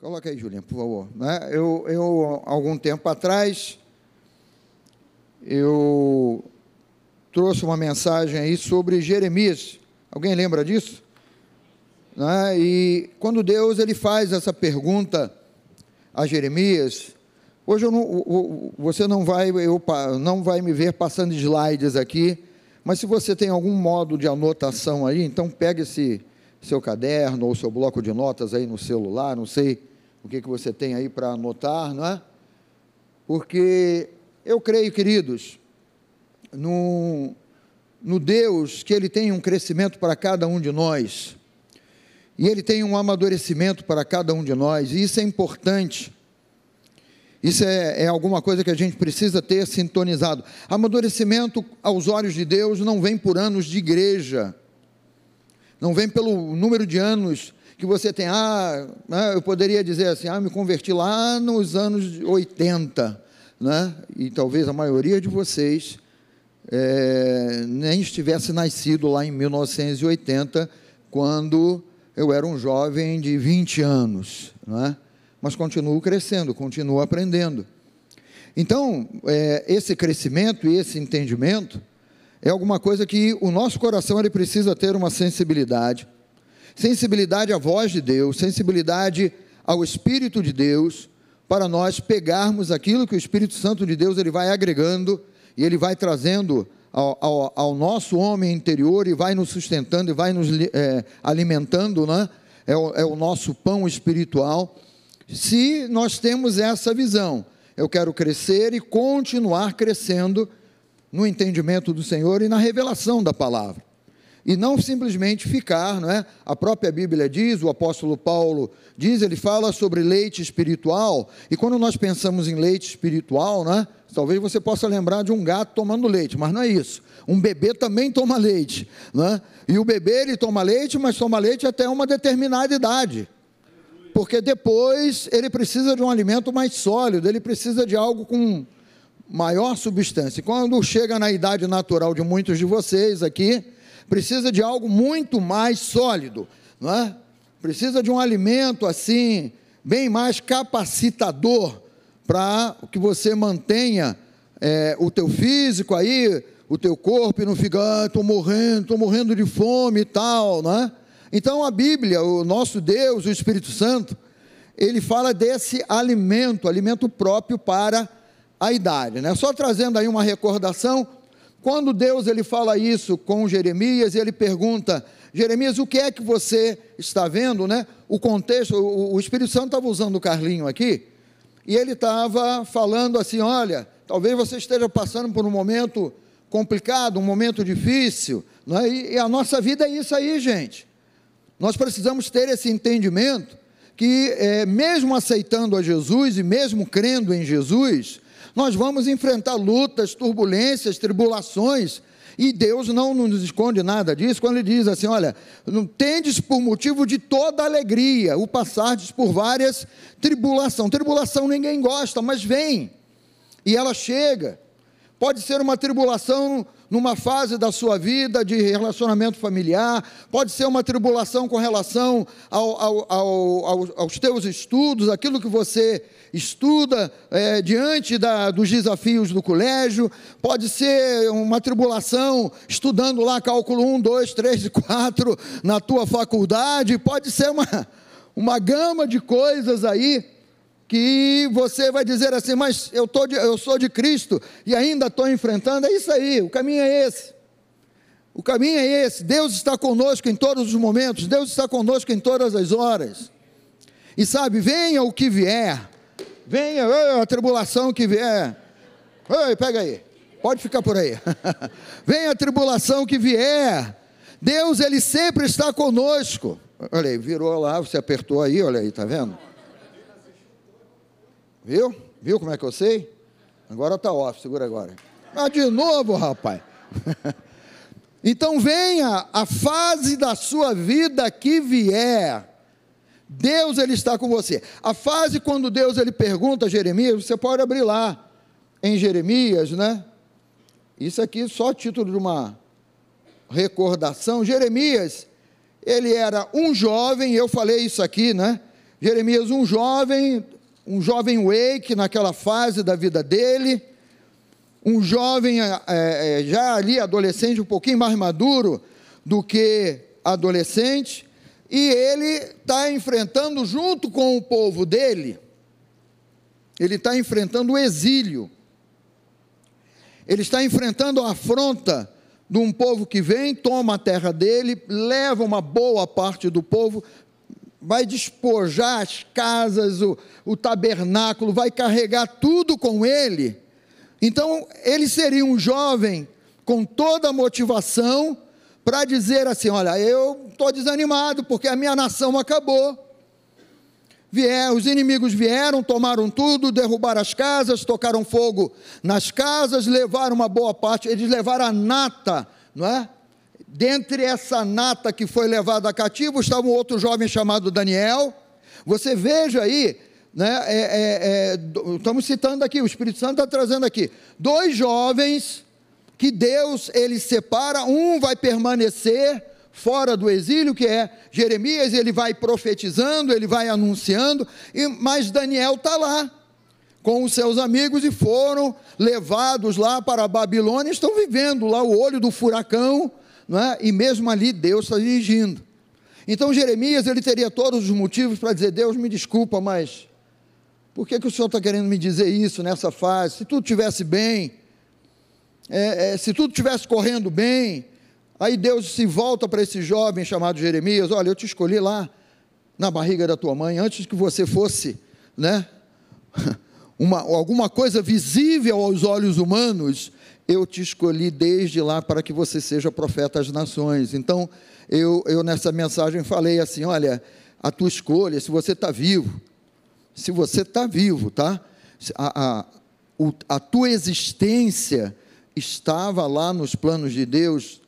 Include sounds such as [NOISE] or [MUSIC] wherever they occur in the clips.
Coloca aí, Julinha, por favor. Né? Eu, eu, algum tempo atrás, eu trouxe uma mensagem aí sobre Jeremias. Alguém lembra disso? Né? E quando Deus ele faz essa pergunta a Jeremias, hoje não, você não vai, eu, não vai me ver passando slides aqui, mas se você tem algum modo de anotação aí, então pega esse seu caderno ou seu bloco de notas aí no celular, não sei o que, que você tem aí para anotar, não é? Porque eu creio, queridos, no, no Deus que Ele tem um crescimento para cada um de nós, e Ele tem um amadurecimento para cada um de nós, e isso é importante. Isso é, é, alguma coisa que a gente precisa ter sintonizado. Amadurecimento aos olhos de Deus não vem por anos de igreja, não vem pelo número de anos que você tem. Ah, né, eu poderia dizer assim, ah, me converti lá nos anos 80, né? e talvez a maioria de vocês é, nem estivesse nascido lá em 1980, quando eu era um jovem de 20 anos, né? mas continuo crescendo, continuo aprendendo. Então, é, esse crescimento e esse entendimento é alguma coisa que o nosso coração ele precisa ter uma sensibilidade, sensibilidade à voz de Deus, sensibilidade ao Espírito de Deus, para nós pegarmos aquilo que o Espírito Santo de Deus ele vai agregando e ele vai trazendo ao, ao, ao nosso homem interior e vai nos sustentando e vai nos é, alimentando, né? É o, é o nosso pão espiritual. Se nós temos essa visão, eu quero crescer e continuar crescendo no entendimento do Senhor e na revelação da palavra. E não simplesmente ficar, não é? A própria Bíblia diz, o apóstolo Paulo diz, ele fala sobre leite espiritual, e quando nós pensamos em leite espiritual, não é? Talvez você possa lembrar de um gato tomando leite, mas não é isso. Um bebê também toma leite, não é? E o bebê ele toma leite, mas toma leite até uma determinada idade. Porque depois ele precisa de um alimento mais sólido, ele precisa de algo com maior substância. Quando chega na idade natural de muitos de vocês aqui, precisa de algo muito mais sólido, não é? Precisa de um alimento assim, bem mais capacitador para que você mantenha é, o teu físico aí, o teu corpo e não fica, ah, estou morrendo, estou morrendo de fome e tal, não é? Então a Bíblia, o nosso Deus, o Espírito Santo, ele fala desse alimento, alimento próprio para a idade, né? Só trazendo aí uma recordação, quando Deus ele fala isso com Jeremias, ele pergunta: Jeremias, o que é que você está vendo, né? O contexto, o, o Espírito Santo estava usando o Carlinho aqui, e ele estava falando assim: olha, talvez você esteja passando por um momento complicado, um momento difícil, é? e, e a nossa vida é isso aí, gente. Nós precisamos ter esse entendimento que, é, mesmo aceitando a Jesus e mesmo crendo em Jesus, nós vamos enfrentar lutas, turbulências, tribulações, e Deus não nos esconde nada disso, quando Ele diz assim: olha, não tendes por motivo de toda alegria o passardes por várias tribulações. Tribulação ninguém gosta, mas vem, e ela chega. Pode ser uma tribulação numa fase da sua vida de relacionamento familiar, pode ser uma tribulação com relação ao, ao, ao, aos teus estudos, aquilo que você estuda é, diante da, dos desafios do colégio, pode ser uma tribulação estudando lá cálculo 1, 2, 3 e 4 na tua faculdade, pode ser uma, uma gama de coisas aí que você vai dizer assim, mas eu, tô de, eu sou de Cristo e ainda estou enfrentando, é isso aí, o caminho é esse. O caminho é esse, Deus está conosco em todos os momentos, Deus está conosco em todas as horas. E sabe, venha o que vier, venha a tribulação que vier. Ei, pega aí, pode ficar por aí. [LAUGHS] venha a tribulação que vier, Deus, Ele sempre está conosco. Olha aí, virou lá, você apertou aí, olha aí, tá vendo? Viu? Viu como é que eu sei? Agora está off, segura agora. Ah, de novo, rapaz. [LAUGHS] então venha a fase da sua vida que vier. Deus ele está com você. A fase quando Deus ele pergunta a Jeremias, você pode abrir lá em Jeremias, né? Isso aqui só título de uma recordação. Jeremias, ele era um jovem, eu falei isso aqui, né? Jeremias, um jovem, um jovem wake naquela fase da vida dele, um jovem é, é, já ali adolescente, um pouquinho mais maduro do que adolescente, e ele está enfrentando, junto com o povo dele, ele está enfrentando o exílio, ele está enfrentando a afronta de um povo que vem, toma a terra dele, leva uma boa parte do povo, vai despojar as casas, o, o tabernáculo, vai carregar tudo com ele. Então, ele seria um jovem com toda a motivação para dizer assim: olha, eu estou desanimado porque a minha nação acabou. Vier, os inimigos vieram, tomaram tudo, derrubaram as casas, tocaram fogo nas casas, levaram uma boa parte, eles levaram a nata, não é? Dentre essa nata que foi levada a cativo, estava um outro jovem chamado Daniel. Você veja aí, né, é, é, é, estamos citando aqui, o Espírito Santo está trazendo aqui, dois jovens que Deus ele separa, um vai permanecer fora do exílio, que é Jeremias, ele vai profetizando, ele vai anunciando, e, mas Daniel está lá com os seus amigos e foram levados lá para a Babilônia, estão vivendo lá o olho do furacão, é? e mesmo ali Deus está dirigindo. Então Jeremias ele teria todos os motivos para dizer: Deus me desculpa, mas por que, que o Senhor está querendo me dizer isso nessa fase? Se tudo estivesse bem, é, é, se tudo estivesse correndo bem, aí Deus se volta para esse jovem chamado Jeremias: Olha, eu te escolhi lá na barriga da tua mãe, antes que você fosse, né? [LAUGHS] Uma, alguma coisa visível aos olhos humanos, eu te escolhi desde lá para que você seja profeta às nações. Então, eu, eu nessa mensagem falei assim: olha, a tua escolha, se você está vivo, se você está vivo, tá? A, a, a tua existência estava lá nos planos de Deus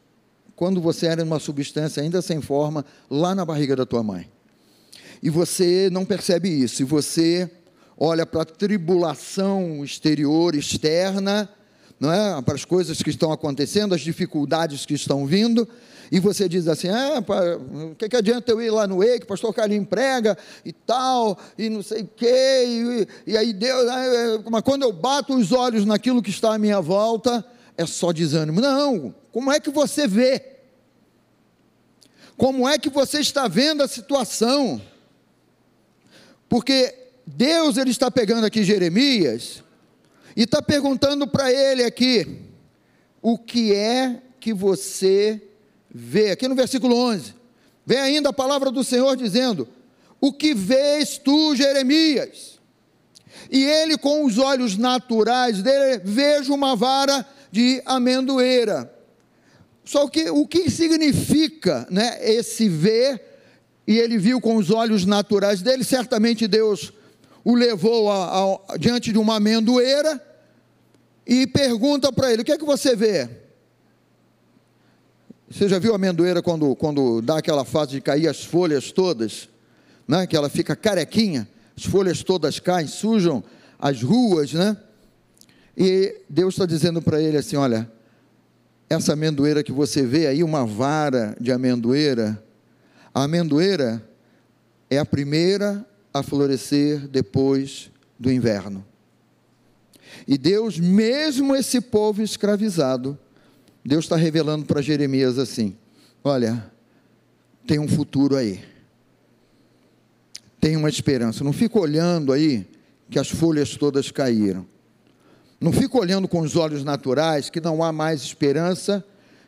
quando você era uma substância ainda sem forma, lá na barriga da tua mãe. E você não percebe isso, e você olha para a tribulação exterior, externa, não é? para as coisas que estão acontecendo, as dificuldades que estão vindo, e você diz assim: ah, o que, que adianta eu ir lá no EIC, pastor Carlinhos prega e tal, e não sei o quê, e, e aí Deus, né, mas quando eu bato os olhos naquilo que está à minha volta, é só desânimo. Não, como é que você vê? Como é que você está vendo a situação? Porque Deus ele está pegando aqui Jeremias e está perguntando para ele aqui: o que é que você vê? Aqui no versículo 11, vem ainda a palavra do Senhor dizendo: O que vês tu, Jeremias? E ele, com os olhos naturais dele, vejo uma vara de amendoeira. Só que o que significa né, esse ver, e ele viu com os olhos naturais dele, certamente Deus o levou a, a, diante de uma amendoeira e pergunta para ele: O que é que você vê? Você já viu a amendoeira quando, quando dá aquela fase de cair as folhas todas, né? que ela fica carequinha, as folhas todas caem, sujam as ruas, né? E Deus está dizendo para ele assim: olha, essa amendoeira que você vê aí, uma vara de amendoeira, a amendoeira é a primeira a florescer depois do inverno. E Deus, mesmo esse povo escravizado, Deus está revelando para Jeremias assim: olha, tem um futuro aí, tem uma esperança. Não fica olhando aí que as folhas todas caíram. Não fica olhando com os olhos naturais que não há mais esperança,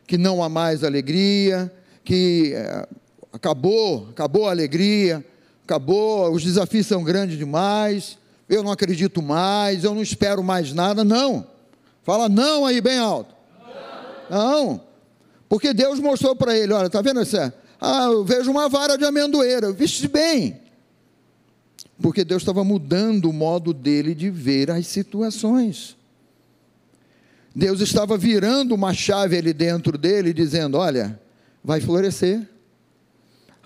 que não há mais alegria, que é, acabou, acabou a alegria, acabou, os desafios são grandes demais, eu não acredito mais, eu não espero mais nada. Não. Fala não aí bem alto. Não. Porque Deus mostrou para ele, olha, tá vendo essa? Ah, eu vejo uma vara de amendoeira. Viste bem. Porque Deus estava mudando o modo dele de ver as situações. Deus estava virando uma chave ali dentro dele, dizendo: Olha, vai florescer.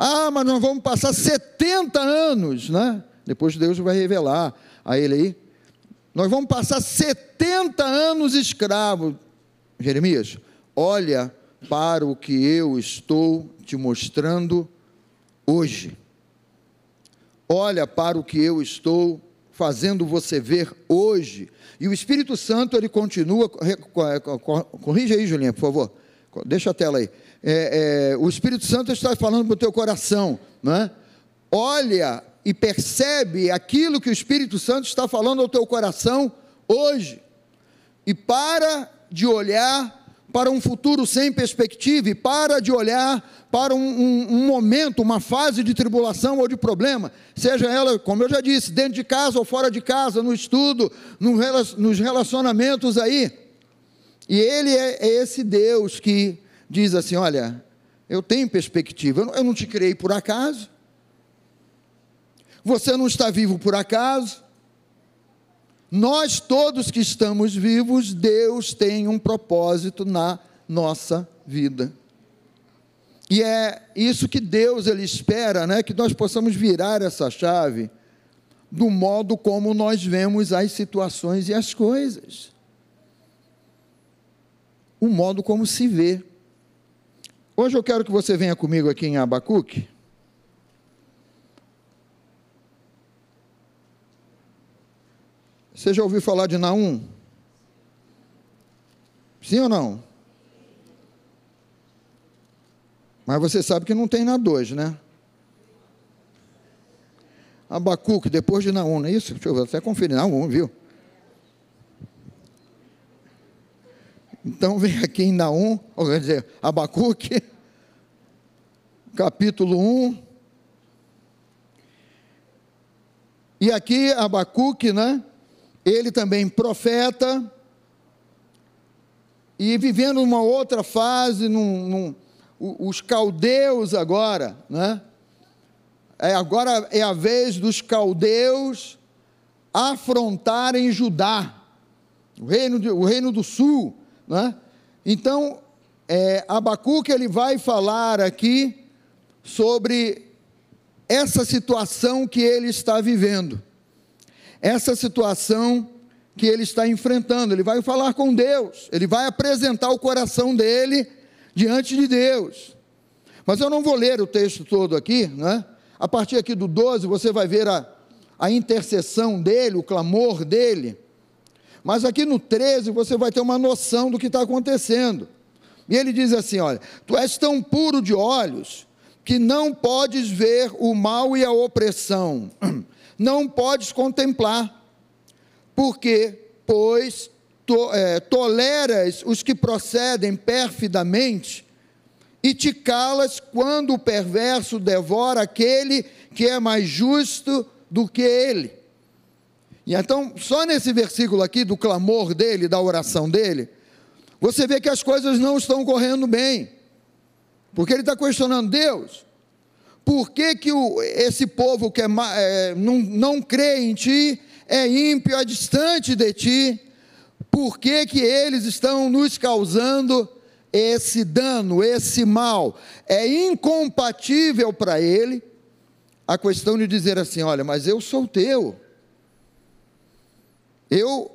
Ah, mas nós vamos passar 70 anos, né? Depois Deus vai revelar a ele aí. Nós vamos passar 70 anos escravo. Jeremias, olha para o que eu estou te mostrando hoje. olha para o que eu estou fazendo você ver hoje. E o Espírito Santo, ele continua, corrija aí, Julinha, por favor, deixa a tela aí. É, é, o Espírito Santo está falando para o teu coração, não é? Olha e percebe aquilo que o Espírito Santo está falando ao teu coração hoje. E para de olhar para um futuro sem perspectiva e para de olhar para um, um, um, momento, uma fase de tribulação ou de problema, seja ela, como eu já disse, dentro de casa ou fora de casa, no estudo, no, nos relacionamentos aí. E Ele é, é, esse Deus que diz assim: olha, eu tenho perspectiva, eu não, te criei por acaso, você não está vivo por acaso. Nós todos que estamos vivos, Deus tem um propósito na nossa vida. E é isso que Deus ele espera, né, que nós possamos virar essa chave do modo como nós vemos as situações e as coisas. O modo como se vê. Hoje eu quero que você venha comigo aqui em Abacuque. Você já ouviu falar de Naum? Sim ou não? Mas você sabe que não tem na 2, né? Abacuque, depois de Naum, não é isso? Deixa eu até conferir. Naum, viu? Então vem aqui em Naum, quer dizer, Abacuque, capítulo 1. E aqui Abacuque, né? Ele também profeta, e vivendo uma outra fase, num, num os caldeus agora, né? É, agora é a vez dos caldeus afrontarem Judá, o reino, de, o reino do sul, né? Então, é, Abacuque ele vai falar aqui sobre essa situação que ele está vivendo, essa situação que ele está enfrentando. Ele vai falar com Deus, ele vai apresentar o coração dele diante de Deus. Mas eu não vou ler o texto todo aqui, né? A partir aqui do 12 você vai ver a, a intercessão dele, o clamor dele. Mas aqui no 13 você vai ter uma noção do que está acontecendo. E ele diz assim: Olha, tu és tão puro de olhos que não podes ver o mal e a opressão, [CLEARS THROAT] não podes contemplar, porque, pois, to, é, toleras os que procedem perfidamente e te calas quando o perverso devora aquele que é mais justo do que ele. E então, só nesse versículo aqui do clamor dele, da oração dele, você vê que as coisas não estão correndo bem. Porque ele está questionando Deus. Por que, que o, esse povo que é, é, não, não crê em ti, é ímpio, é distante de ti, por que, que eles estão nos causando esse dano, esse mal. É incompatível para ele a questão de dizer assim: olha, mas eu sou teu. Eu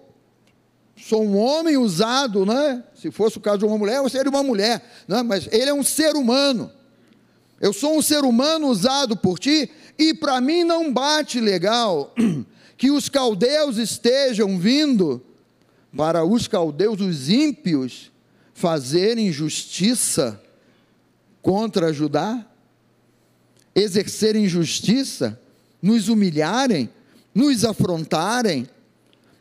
sou um homem usado, né? Se fosse o caso de uma mulher, eu seria uma mulher, né? mas ele é um ser humano. Eu sou um ser humano usado por ti, e para mim não bate legal [CLEARS THROAT] que os caldeus estejam vindo para os caldeus, os ímpios, fazerem justiça contra Judá, exercerem justiça, nos humilharem, nos afrontarem,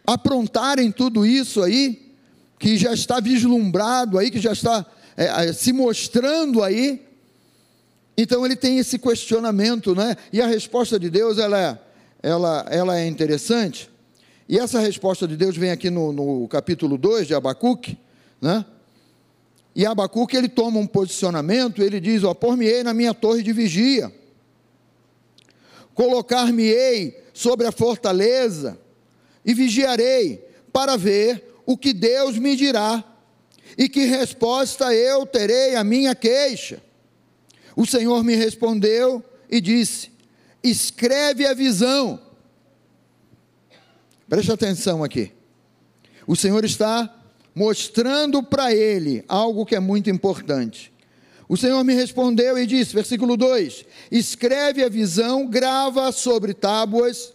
aprontarem tudo isso aí, que já está vislumbrado aí, que já está é, é se mostrando aí. Então ele tem esse questionamento, né? E a resposta de Deus ela é, ela, ela é interessante. E essa resposta de Deus vem aqui no, no capítulo 2 de Abacuque, né? E Abacuque ele toma um posicionamento, ele diz: Ó, por-me-ei na minha torre de vigia, colocar-me-ei sobre a fortaleza e vigiarei para ver o que Deus me dirá e que resposta eu terei à minha queixa. O Senhor me respondeu e disse: Escreve a visão Preste atenção aqui. O Senhor está mostrando para ele algo que é muito importante. O Senhor me respondeu e disse, versículo 2: Escreve a visão, grava sobre tábuas,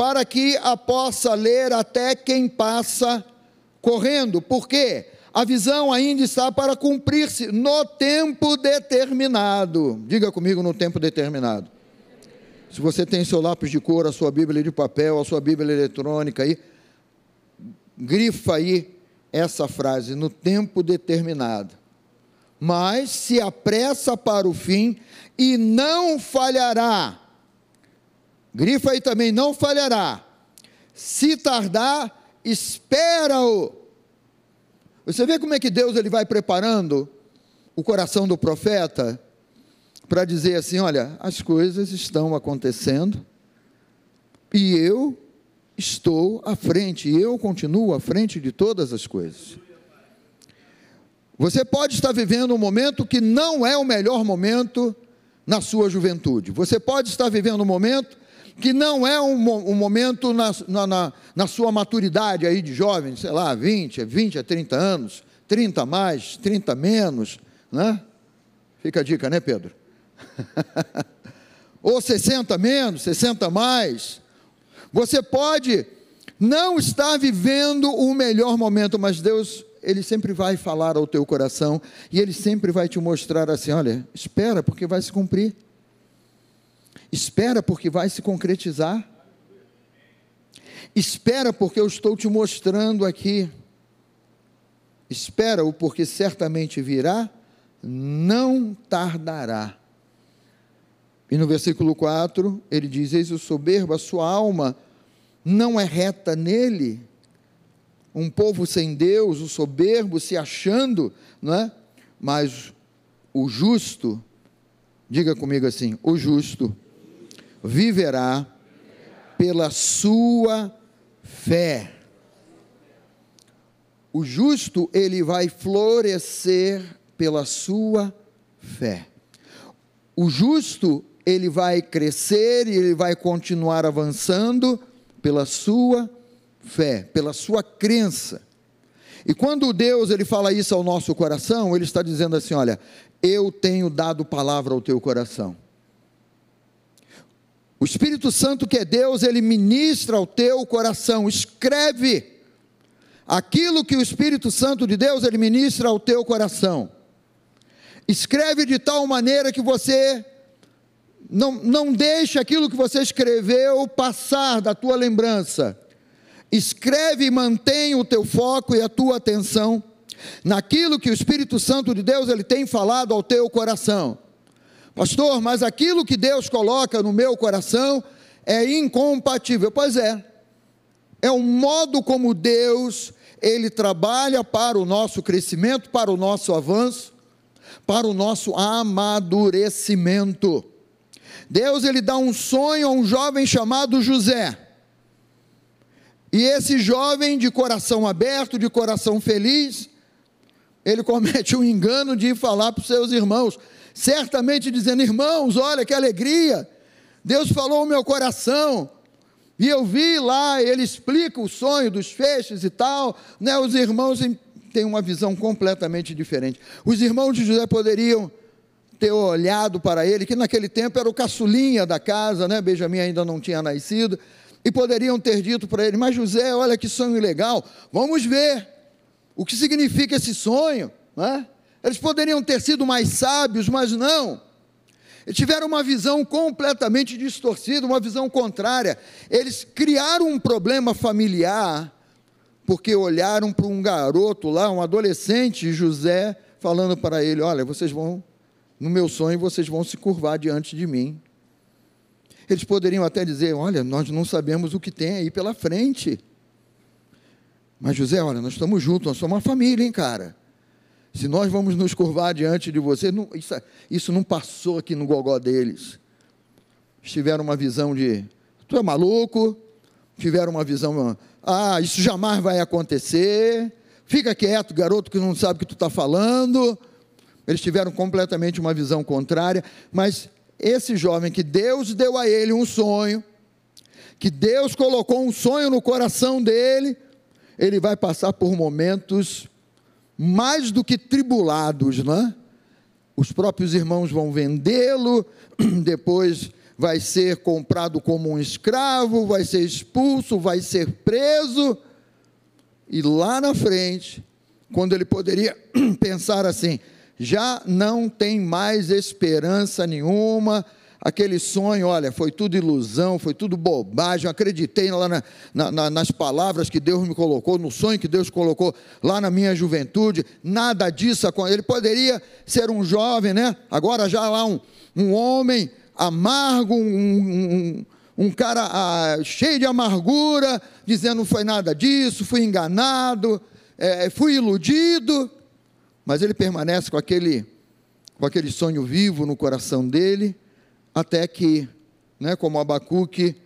para que a possa ler até quem passa correndo. Por quê? A visão ainda está para cumprir-se no tempo determinado. Diga comigo no tempo determinado. Se você tem seu lápis de cor, a sua Bíblia de papel, a sua Bíblia eletrônica aí, grifa aí essa frase, no tempo determinado. Mas se apressa para o fim e não falhará. Grifa aí também, não falhará. Se tardar, espera-o. Você vê como é que Deus ele vai preparando o coração do profeta para dizer assim: olha, as coisas estão acontecendo e eu estou à frente, eu continuo à frente de todas as coisas. Você pode estar vivendo um momento que não é o melhor momento na sua juventude. Você pode estar vivendo um momento que não é um, um momento na, na, na, sua maturidade aí de jovem, sei lá, 20, 20 a 30 anos, 30 mais, 30 menos, né? Fica a dica, né, Pedro? [LAUGHS] Ou 60 menos, 60 mais. Você pode não estar vivendo o melhor momento, mas Deus, Ele sempre vai falar ao teu coração e Ele sempre vai te mostrar assim: olha, espera, porque vai se cumprir. Espera, porque vai se concretizar. Espera, porque eu estou te mostrando aqui. Espera-o, porque certamente virá, não tardará. E no versículo 4, ele diz: Eis o soberbo, a sua alma não é reta nele. Um povo sem Deus, o soberbo se achando, não é? Mas o justo, diga comigo assim: o justo viverá pela sua fé. O justo, ele vai florescer pela sua fé. O justo, ele vai crescer e ele vai continuar avançando pela sua fé, pela sua crença. E quando Deus ele fala isso ao nosso coração, ele está dizendo assim, olha, eu tenho dado palavra ao teu coração. O Espírito Santo que é Deus, ele ministra ao teu coração, escreve aquilo que o Espírito Santo de Deus ele ministra ao teu coração. Escreve de tal maneira que você não, não deixe aquilo que você escreveu passar da tua lembrança. Escreve e mantém o teu foco e a tua atenção naquilo que o Espírito Santo de Deus ele tem falado ao teu coração. Pastor, mas aquilo que Deus coloca no meu coração é incompatível. Pois é. É o modo como Deus ele trabalha para o nosso crescimento, para o nosso avanço, para o nosso amadurecimento. Deus ele dá um sonho a um jovem chamado José. E esse jovem de coração aberto, de coração feliz, ele comete um engano de falar para os seus irmãos, certamente dizendo: Irmãos, olha que alegria, Deus falou ao meu coração, e eu vi lá, ele explica o sonho dos feixes e tal, né? Os irmãos têm uma visão completamente diferente. Os irmãos de José poderiam ter olhado para ele, que naquele tempo era o caçulinha da casa, né? Benjamim ainda não tinha nascido, e poderiam ter dito para ele: Mas José, olha que sonho legal, vamos ver o que significa esse sonho, né? Eles poderiam ter sido mais sábios, mas não. Eles tiveram uma visão completamente distorcida, uma visão contrária. Eles criaram um problema familiar, porque olharam para um garoto lá, um adolescente, José, falando para ele: Olha, vocês vão no meu sonho vocês vão se curvar diante de mim. Eles poderiam até dizer: Olha, nós não sabemos o que tem aí pela frente. Mas José, olha, nós estamos juntos, nós somos uma família, hein, cara? Se nós vamos nos curvar diante de você, não, isso, isso não passou aqui no gogó deles. Tiveram uma visão de: Tu é maluco? Tiveram uma visão: Ah, isso jamais vai acontecer. Fica quieto, garoto que não sabe o que tu está falando. Eles tiveram completamente uma visão contrária, mas esse jovem que Deus deu a ele um sonho, que Deus colocou um sonho no coração dele, ele vai passar por momentos mais do que tribulados, não é? os próprios irmãos vão vendê-lo, [CLEARS THROAT] depois vai ser comprado como um escravo, vai ser expulso, vai ser preso. E lá na frente, quando ele poderia [CLEARS THROAT] pensar assim: já não tem mais esperança nenhuma, aquele sonho, olha, foi tudo ilusão, foi tudo bobagem, eu acreditei lá na, na, nas palavras que Deus me colocou, no sonho que Deus colocou lá na minha juventude, nada disso, ele poderia ser um jovem, né? agora já lá um, um homem amargo, um, um, um cara ah, cheio de amargura, dizendo não foi nada disso, fui enganado, é, fui iludido, mas ele permanece com aquele, com aquele sonho vivo no coração dele, até que, né, como Abacuque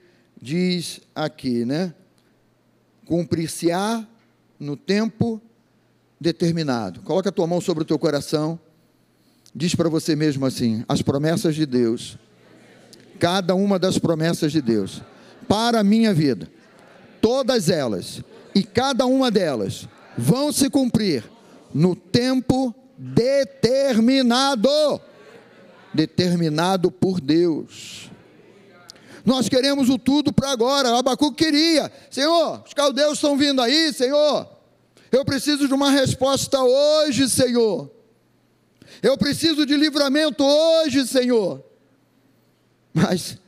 diz aqui, né, cumprir-se-á no tempo determinado. Coloca a tua mão sobre o teu coração, diz para você mesmo assim: as promessas de Deus cada uma das promessas de Deus para a minha vida. Todas elas e cada uma delas vão se cumprir no tempo determinado determinado por Deus. Nós queremos o tudo para agora. Abacuque queria. Senhor, os caldeus estão vindo aí, Senhor. Eu preciso de uma resposta hoje, Senhor. Eu preciso de livramento hoje, Senhor. Mas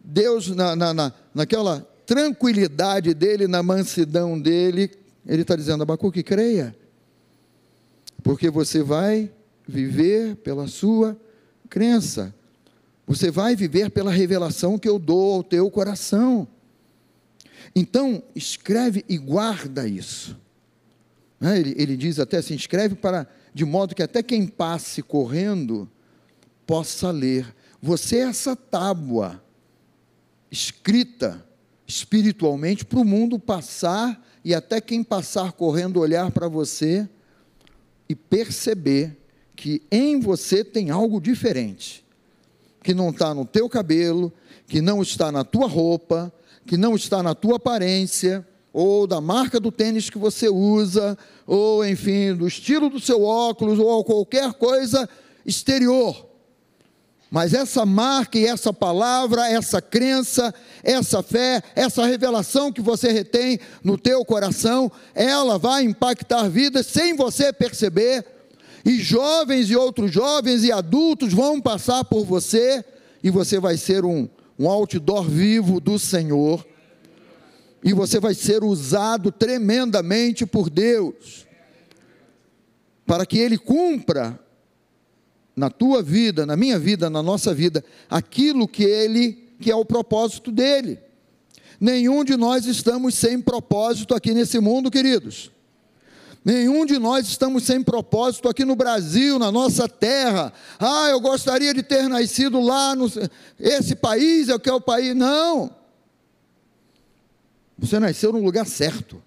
Deus, na, na, na, naquela tranquilidade dele, na mansidão dele, ele está dizendo: Abacuque, creia, porque você vai viver pela sua crença, você vai viver pela revelação que eu dou ao teu coração. Então, escreve e guarda isso. Né, ele, ele diz até assim: escreve para, de modo que até quem passe correndo possa ler. Você é essa tábua escrita espiritualmente para o mundo passar e até quem passar correndo olhar para você e perceber que em você tem algo diferente, que não está no teu cabelo, que não está na tua roupa, que não está na tua aparência, ou da marca do tênis que você usa, ou enfim, do estilo do seu óculos, ou qualquer coisa exterior. Mas essa marca e essa palavra, essa crença, essa fé, essa revelação que você retém no teu coração, ela vai impactar vidas sem você perceber. E jovens e outros jovens e adultos vão passar por você e você vai ser um, um outdoor vivo do Senhor. E você vai ser usado tremendamente por Deus para que Ele cumpra na tua vida, na minha vida, na nossa vida, aquilo que ele que é o propósito dele. Nenhum de nós estamos sem propósito aqui nesse mundo, queridos. Nenhum de nós estamos sem propósito aqui no Brasil, na nossa terra. Ah, eu gostaria de ter nascido lá no esse país, é o que é o país. Não. Você nasceu no lugar certo.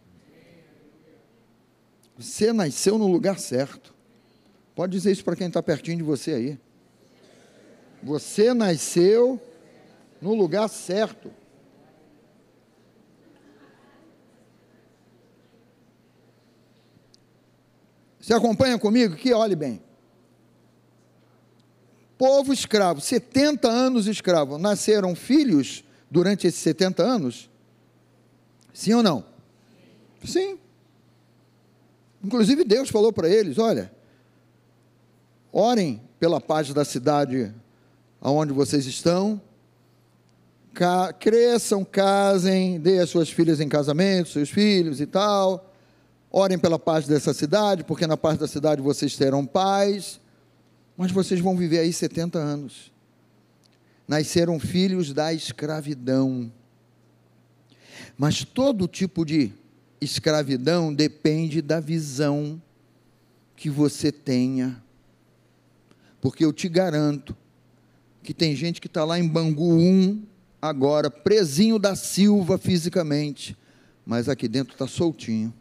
Você nasceu no lugar certo. Pode dizer isso para quem está pertinho de você aí. Você nasceu no lugar certo. Você acompanha comigo? Que olhe bem. Povo escravo, 70 anos escravo. Nasceram filhos durante esses 70 anos? Sim ou não? Sim. Inclusive Deus falou para eles: olha, Orem pela paz da cidade aonde vocês estão. Cresçam, casem, dê as suas filhas em casamento, seus filhos e tal. Orem pela paz dessa cidade, porque na paz da cidade vocês terão paz. Mas vocês vão viver aí 70 anos. Nasceram filhos da escravidão. Mas todo tipo de escravidão depende da visão que você tenha porque eu te garanto que tem gente que está lá em Bangu 1, agora, presinho da Silva fisicamente, mas aqui dentro está soltinho.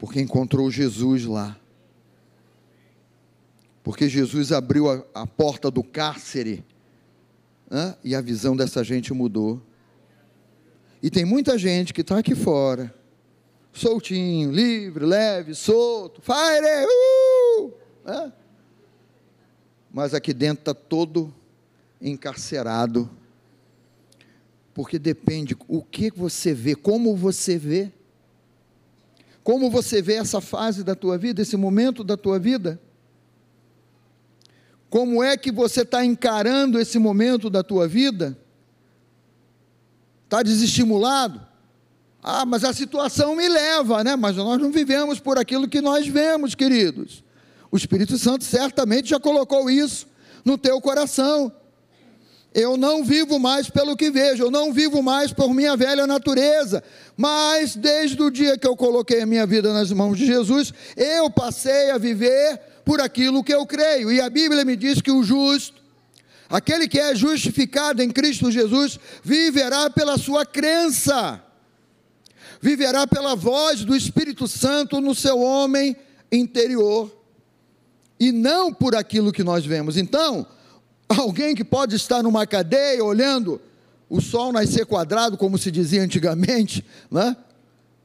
Porque encontrou Jesus lá. Porque Jesus abriu a, a porta do cárcere né? e a visão dessa gente mudou. E tem muita gente que está aqui fora, soltinho, livre, leve, solto, fire, uh! Né? mas aqui dentro está todo encarcerado. Porque depende o que você vê, como você vê. Como você vê essa fase da tua vida, esse momento da tua vida? Como é que você está encarando esse momento da tua vida? Está desestimulado? Ah, mas a situação me leva, né? Mas nós não vivemos por aquilo que nós vemos, queridos. O Espírito Santo certamente já colocou isso no teu coração. Eu não vivo mais pelo que vejo, eu não vivo mais por minha velha natureza, mas desde o dia que eu coloquei a minha vida nas mãos de Jesus, eu passei a viver por aquilo que eu creio. E a Bíblia me diz que o justo, aquele que é justificado em Cristo Jesus, viverá pela sua crença, viverá pela voz do Espírito Santo no seu homem interior, e não por aquilo que nós vemos. Então, Alguém que pode estar numa cadeia olhando o sol nascer quadrado, como se dizia antigamente, né?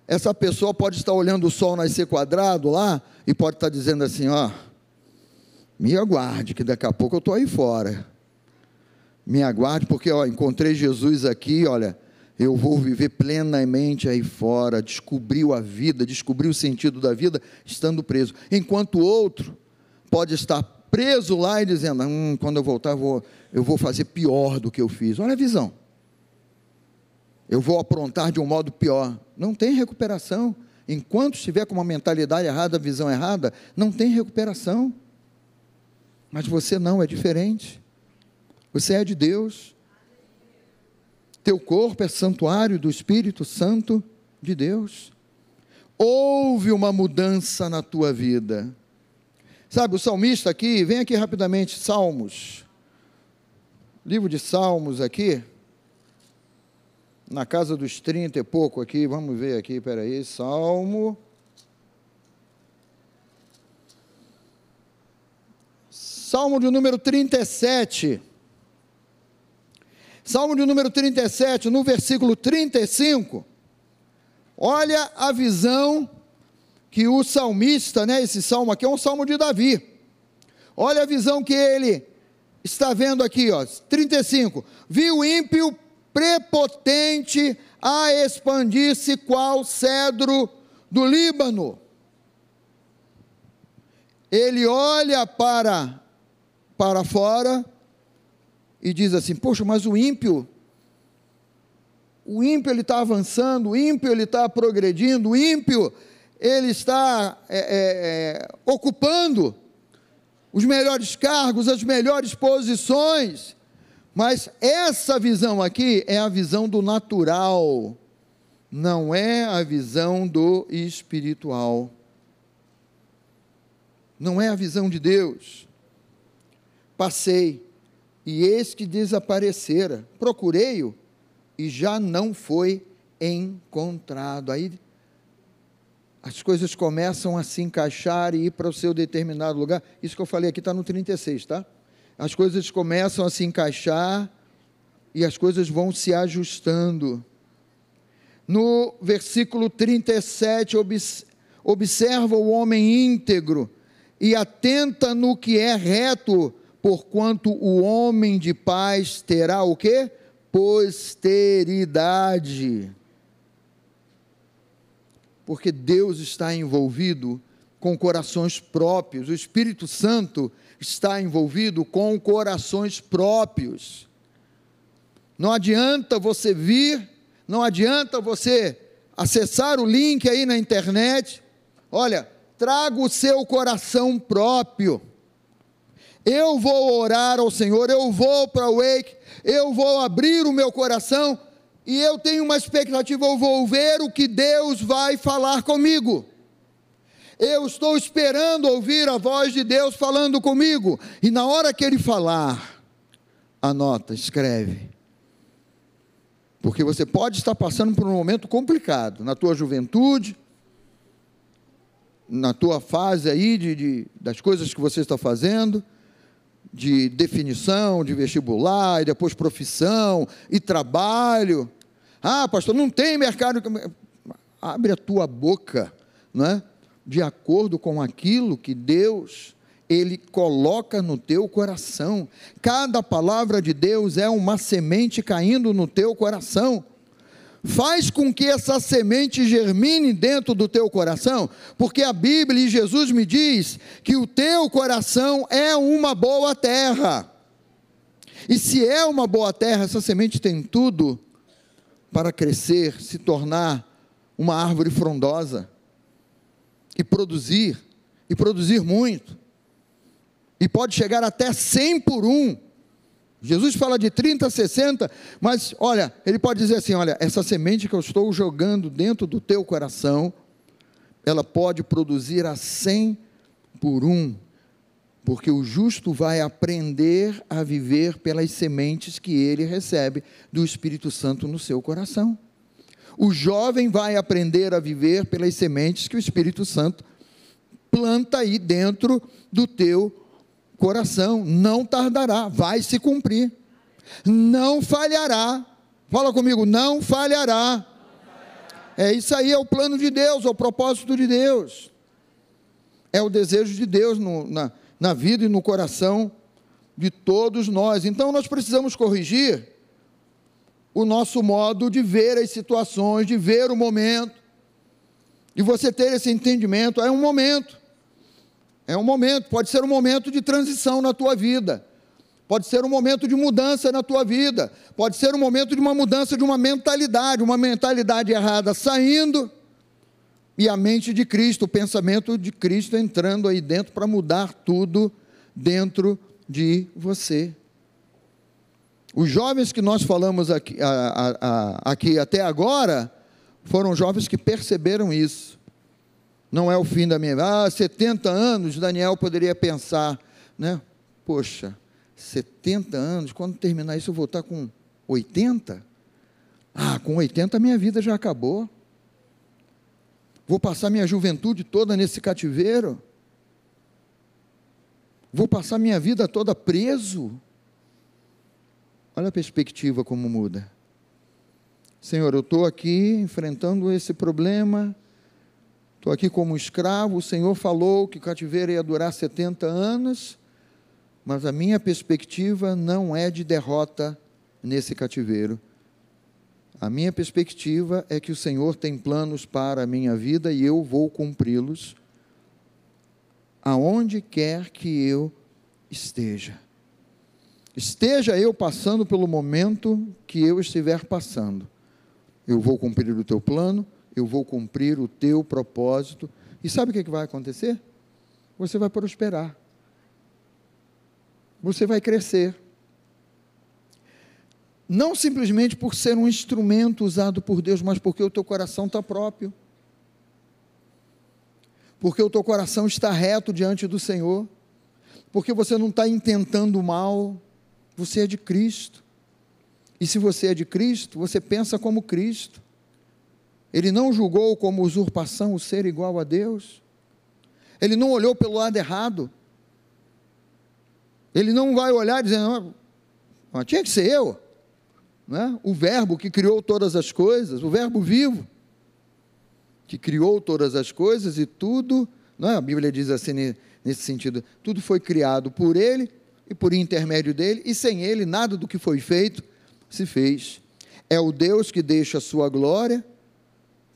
Essa pessoa pode estar olhando o sol nascer quadrado lá e pode estar dizendo assim: ó, me aguarde, que daqui a pouco eu estou aí fora. Me aguarde, porque ó, encontrei Jesus aqui, olha, eu vou viver plenamente aí fora, descobriu a vida, descobriu o sentido da vida estando preso. Enquanto outro pode estar preso lá e dizendo: hum, quando eu voltar, vou, eu vou fazer pior do que eu fiz. Olha a visão. Eu vou aprontar de um modo pior. Não tem recuperação. Enquanto estiver com uma mentalidade errada, visão errada, não tem recuperação. Mas você não, é diferente. Você é de Deus. Teu corpo é santuário do Espírito Santo de Deus. Houve uma mudança na tua vida. Sabe, o salmista aqui, vem aqui rapidamente, Salmos. Livro de Salmos aqui. Na casa dos 30 e pouco aqui, vamos ver aqui, peraí, Salmo. Salmo de número 37. Salmo de número 37, no versículo 35. Olha a visão que o salmista, né, esse salmo aqui é um salmo de Davi. Olha a visão que ele está vendo aqui, ó, 35. Viu o ímpio prepotente a expandir-se qual cedro do Líbano. Ele olha para para fora e diz assim: Poxa, mas o ímpio, o ímpio ele está avançando, o ímpio ele está progredindo, o ímpio ele está é, é, é, ocupando os melhores cargos, as melhores posições, mas essa visão aqui é a visão do natural, não é a visão do espiritual, não é a visão de Deus. Passei, e eis que desaparecera, procurei-o, e já não foi encontrado. Aí as coisas começam a se encaixar e ir para o seu determinado lugar. Isso que eu falei aqui está no 36, tá? As coisas começam a se encaixar e as coisas vão se ajustando. No versículo 37, observa o homem íntegro e atenta no que é reto, porquanto o homem de paz terá o quê? Posteridade porque Deus está envolvido com corações próprios, o Espírito Santo está envolvido com corações próprios. Não adianta você vir, não adianta você acessar o link aí na internet. Olha, traga o seu coração próprio. Eu vou orar ao Senhor, eu vou para o Wake, eu vou abrir o meu coração e eu tenho uma expectativa, eu vou ver o que Deus vai falar comigo. Eu estou esperando ouvir a voz de Deus falando comigo, e na hora que Ele falar, anota, escreve. Porque você pode estar passando por um momento complicado na tua juventude, na tua fase aí de, de, das coisas que você está fazendo, de definição, de vestibular, e depois profissão e trabalho. Ah, pastor, não tem mercado. Abre a tua boca, não é? De acordo com aquilo que Deus ele coloca no teu coração. Cada palavra de Deus é uma semente caindo no teu coração. Faz com que essa semente germine dentro do teu coração, porque a Bíblia e Jesus me diz que o teu coração é uma boa terra. E se é uma boa terra, essa semente tem tudo para crescer, se tornar uma árvore frondosa e produzir, e produzir muito e pode chegar até 100 por um. Jesus fala de 30, 60, mas olha, ele pode dizer assim: olha, essa semente que eu estou jogando dentro do teu coração, ela pode produzir a 100 por um, porque o justo vai aprender a viver pelas sementes que ele recebe do Espírito Santo no seu coração. O jovem vai aprender a viver pelas sementes que o Espírito Santo planta aí dentro do teu coração coração, não tardará, vai se cumprir, não falhará. Fala comigo, não falhará. É isso aí, é o plano de Deus, é o propósito de Deus, é o desejo de Deus no, na, na vida e no coração de todos nós. Então nós precisamos corrigir o nosso modo de ver as situações, de ver o momento, de você ter esse entendimento. É um momento. É um momento, pode ser um momento de transição na tua vida. Pode ser um momento de mudança na tua vida. Pode ser um momento de uma mudança de uma mentalidade, uma mentalidade errada saindo e a mente de Cristo, o pensamento de Cristo entrando aí dentro para mudar tudo dentro de você. Os jovens que nós falamos aqui, a, a, a, aqui até agora foram jovens que perceberam isso não é o fim da minha vida. Ah, 70 anos, Daniel poderia pensar, né? Poxa, 70 anos, quando terminar isso eu vou estar com 80? Ah, com 80 minha vida já acabou. Vou passar minha juventude toda nesse cativeiro? Vou passar minha vida toda preso? Olha a perspectiva como muda. Senhor, eu estou aqui enfrentando esse problema, Estou aqui como escravo, o Senhor falou que o cativeiro ia durar 70 anos, mas a minha perspectiva não é de derrota nesse cativeiro. A minha perspectiva é que o Senhor tem planos para a minha vida e eu vou cumpri-los aonde quer que eu esteja. Esteja eu passando pelo momento que eu estiver passando. Eu vou cumprir o teu plano, eu vou cumprir o teu propósito. E sabe o que, é que vai acontecer? Você vai prosperar. Você vai crescer. Não simplesmente por ser um instrumento usado por Deus, mas porque o teu coração está próprio. Porque o teu coração está reto diante do Senhor. Porque você não está intentando mal. Você é de Cristo. E se você é de Cristo, você pensa como Cristo. Ele não julgou como usurpação o ser igual a Deus. Ele não olhou pelo lado errado. Ele não vai olhar dizendo, ah, tinha que ser eu. Né? O verbo que criou todas as coisas, o verbo vivo, que criou todas as coisas e tudo, não é? a Bíblia diz assim nesse sentido, tudo foi criado por ele e por intermédio dele, e sem ele nada do que foi feito se fez. É o Deus que deixa a sua glória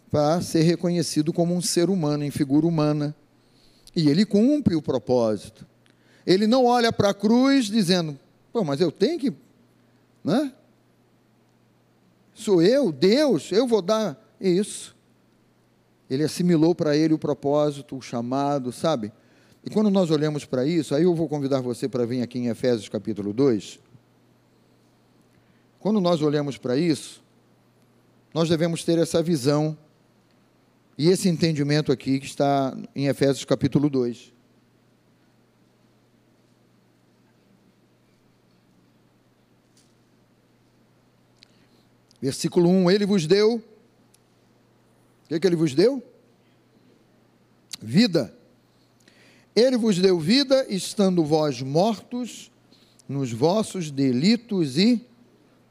para ser reconhecido como um ser humano, em figura humana. E ele cumpre o propósito. Ele não olha para a cruz dizendo, pô, mas eu tenho que. Né? Sou eu, Deus, eu vou dar isso. Ele assimilou para ele o propósito, o chamado, sabe? E quando nós olhamos para isso, aí eu vou convidar você para vir aqui em Efésios capítulo 2. Quando nós olhamos para isso, nós devemos ter essa visão e esse entendimento aqui que está em Efésios capítulo 2. Versículo 1: Ele vos deu. O que, que ele vos deu? Vida. Ele vos deu vida, estando vós mortos nos vossos delitos e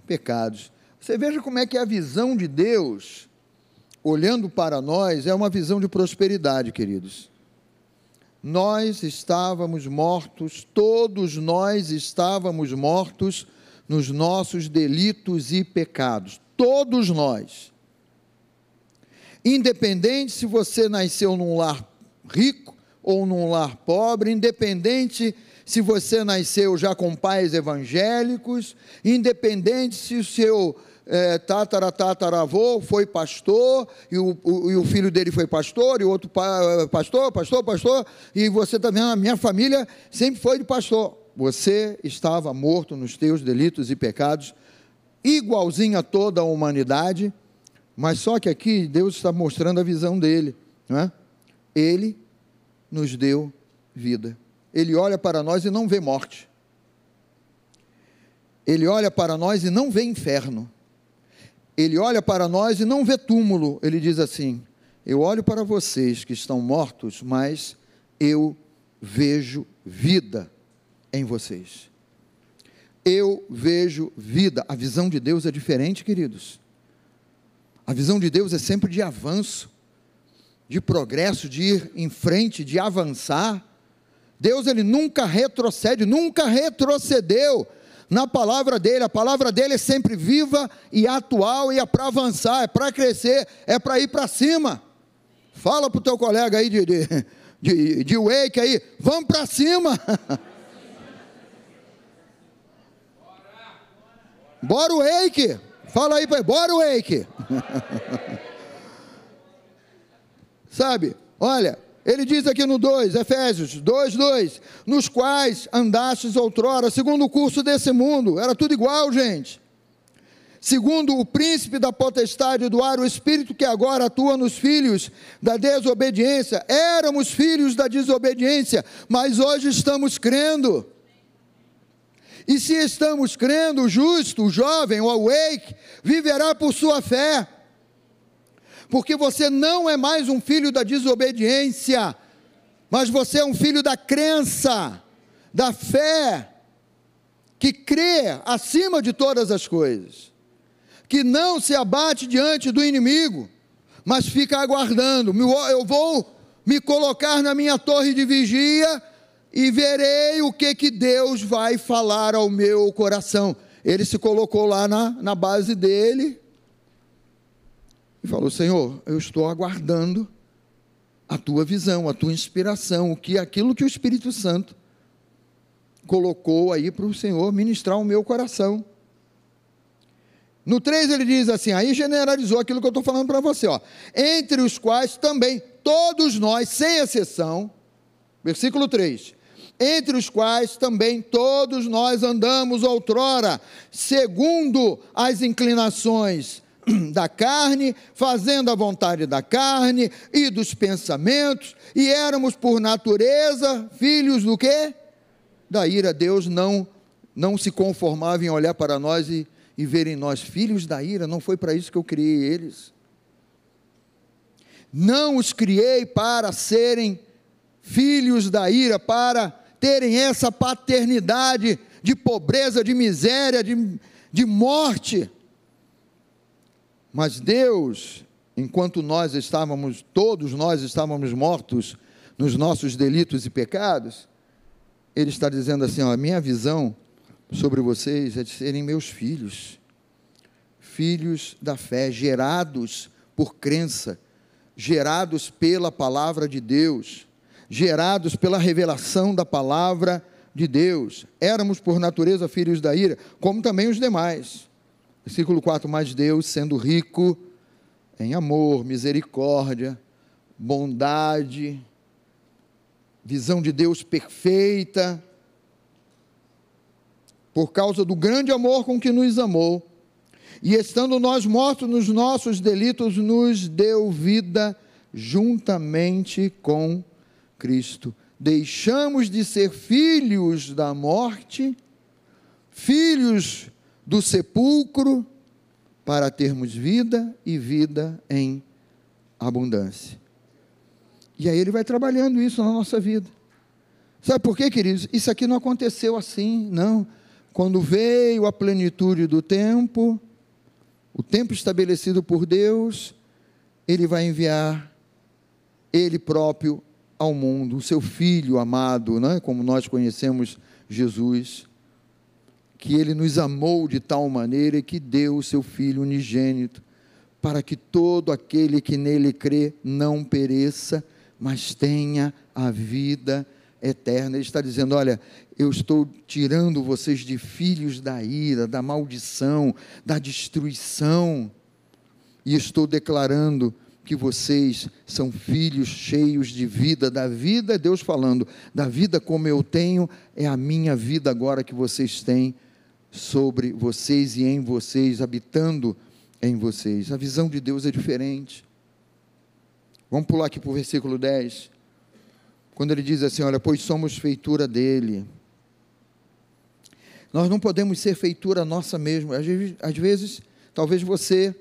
pecados. Você veja como é que é a visão de Deus olhando para nós, é uma visão de prosperidade, queridos. nós estávamos mortos, todos nós estávamos mortos nos nossos delitos e pecados. Todos nós. Independente se você nasceu num lar rico ou num lar pobre, independente se você nasceu já com pais evangélicos, independente se o seu é, tatara, tataravô foi pastor, e o, o, e o, filho dele foi pastor, e o outro pa, pastor, pastor, pastor, e você também, a minha família sempre foi de pastor. Você estava morto nos teus delitos e pecados, igualzinho a toda a humanidade, mas só que aqui Deus está mostrando a visão dele, não é? Ele nos deu vida. Ele olha para nós e não vê morte. Ele olha para nós e não vê inferno ele olha para nós e não vê túmulo. Ele diz assim: Eu olho para vocês que estão mortos, mas eu vejo vida em vocês. Eu vejo vida. A visão de Deus é diferente, queridos. A visão de Deus é sempre de avanço, de progresso, de ir em frente, de avançar. Deus ele nunca retrocede, nunca retrocedeu na palavra dele. A palavra dele é sempre viva e atual e é para avançar, é para crescer, é para ir para cima. Fala para o teu colega aí de, de, de, de wake aí, vamos para cima. Bora o wake. Fala aí para bora o wake. [LAUGHS] Sabe? Olha, ele diz aqui no 2, Efésios 2, 2: Nos quais andastes outrora, segundo o curso desse mundo, era tudo igual, gente. Segundo o príncipe da potestade do ar, o espírito que agora atua nos filhos da desobediência, éramos filhos da desobediência, mas hoje estamos crendo. E se estamos crendo, o justo, o jovem, o awake, viverá por sua fé porque você não é mais um filho da desobediência, mas você é um filho da crença, da fé, que crê acima de todas as coisas, que não se abate diante do inimigo, mas fica aguardando. Eu vou me colocar na minha torre de vigia e verei o que, que Deus vai falar ao meu coração. Ele se colocou lá na, na base dele, e falou: Senhor, eu estou aguardando a tua visão, a tua inspiração, o que aquilo que o Espírito Santo colocou aí para o Senhor ministrar o meu coração. No 3 ele diz assim, aí generalizou aquilo que eu estou falando para você, ó. Entre os quais também todos nós, sem exceção, versículo 3, entre os quais também todos nós andamos outrora, segundo as inclinações [CLEARS THROAT] da carne, fazendo a vontade da carne e dos pensamentos, e éramos por natureza filhos do quê? Da ira. Deus não não se conformava em olhar para nós e, e ver em nós filhos da ira, não foi para isso que eu criei eles. Não os criei para serem filhos da ira, para terem essa paternidade de pobreza, de miséria, de, de morte. Mas Deus, enquanto nós estávamos, todos nós estávamos mortos nos nossos delitos e pecados, Ele está dizendo assim: ó, a minha visão sobre vocês é de serem meus filhos, filhos da fé, gerados por crença, gerados pela palavra de Deus, gerados pela revelação da palavra de Deus. Éramos por natureza filhos da ira, como também os demais. Versículo 4: Mas Deus, sendo rico em amor, misericórdia, bondade, visão de Deus perfeita, por causa do grande amor com que nos amou, e estando nós mortos nos nossos delitos, nos deu vida juntamente com Cristo. Deixamos de ser filhos da morte, filhos do sepulcro para termos vida e vida em abundância. E aí ele vai trabalhando isso na nossa vida. Sabe por quê, queridos? Isso aqui não aconteceu assim, não. Quando veio a plenitude do tempo, o tempo estabelecido por Deus, ele vai enviar ele próprio ao mundo, o seu filho amado, né? como nós conhecemos Jesus, que ele nos amou de tal maneira que deu o seu filho unigênito, para que todo aquele que nele crê não pereça, mas tenha a vida eterna. Ele está dizendo: Olha, eu estou tirando vocês de filhos da ira, da maldição, da destruição, e estou declarando que vocês são filhos cheios de vida, da vida é Deus falando, da vida como eu tenho, é a minha vida agora que vocês têm sobre vocês e em vocês, habitando em vocês. A visão de Deus é diferente. Vamos pular aqui para o versículo 10. Quando ele diz assim: Olha, pois somos feitura dele. Nós não podemos ser feitura nossa mesmo. Às vezes, às vezes talvez você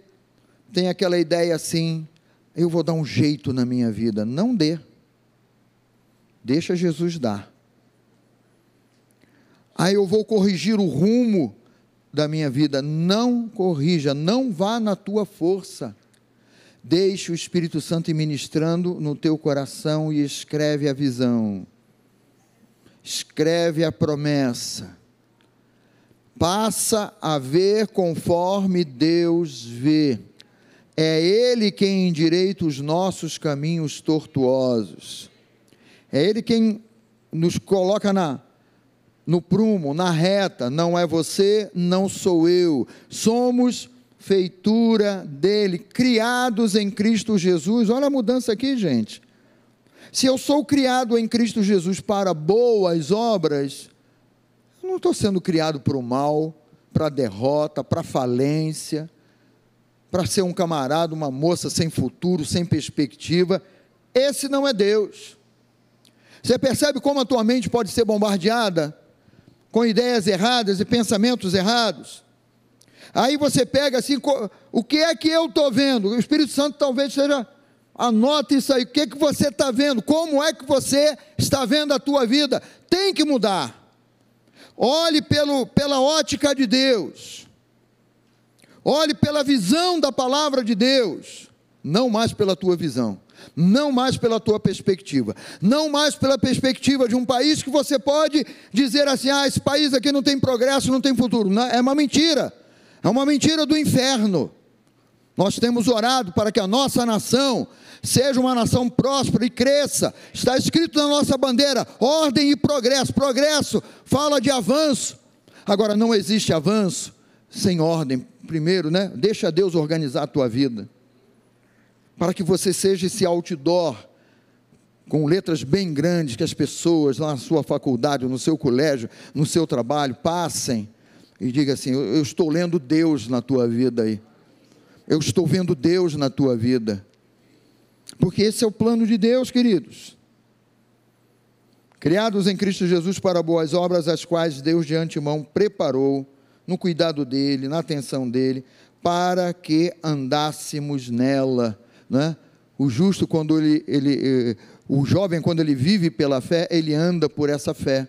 tenha aquela ideia assim: eu vou dar um jeito na minha vida. Não dê. Deixa Jesus dar. Aí eu vou corrigir o rumo da minha vida. Não corrija, não vá na tua força. Deixe o Espírito Santo ministrando no teu coração e escreve a visão. Escreve a promessa. Passa a ver conforme Deus vê é Ele quem endireita os nossos caminhos tortuosos. É Ele quem nos coloca na, no prumo, na reta. Não é você, não sou eu. Somos feitura dele, criados em Cristo Jesus. Olha a mudança aqui, gente. Se eu sou criado em Cristo Jesus para boas obras, eu não estou sendo criado para o mal, para a derrota, para a falência para ser um camarada, uma moça sem futuro, sem perspectiva. Esse não é Deus. Você percebe como a tua mente pode ser bombardeada com ideias erradas e pensamentos errados? Aí você pega assim, o que é que eu estou vendo? O Espírito Santo talvez seja, anota isso aí, o que é que você está vendo? Como é que você está vendo a tua vida? Tem que mudar. Olhe pelo, pela ótica de Deus. Olhe pela visão da palavra de Deus, não mais pela tua visão, não mais pela tua perspectiva, não mais pela perspectiva de um país que você pode dizer assim: ah, esse país aqui não tem progresso, não tem futuro. Não, é uma mentira, é uma mentira do inferno. Nós temos orado para que a nossa nação seja uma nação próspera e cresça. Está escrito na nossa bandeira: ordem e progresso. Progresso fala de avanço. Agora, não existe avanço sem ordem, primeiro, né? Deixa Deus organizar a tua vida. Para que você seja esse outdoor com letras bem grandes que as pessoas lá na sua faculdade, no seu colégio, no seu trabalho passem e diga assim: eu, estou lendo Deus na tua vida aí. Eu estou vendo Deus na tua vida. Porque esse é o plano de Deus, queridos. Criados em Cristo Jesus para boas obras, as quais Deus de antemão preparou no cuidado dele, na atenção dele, para que andássemos nela. Né? O justo, quando ele, ele, eh, o jovem, quando ele vive pela fé, ele anda por essa fé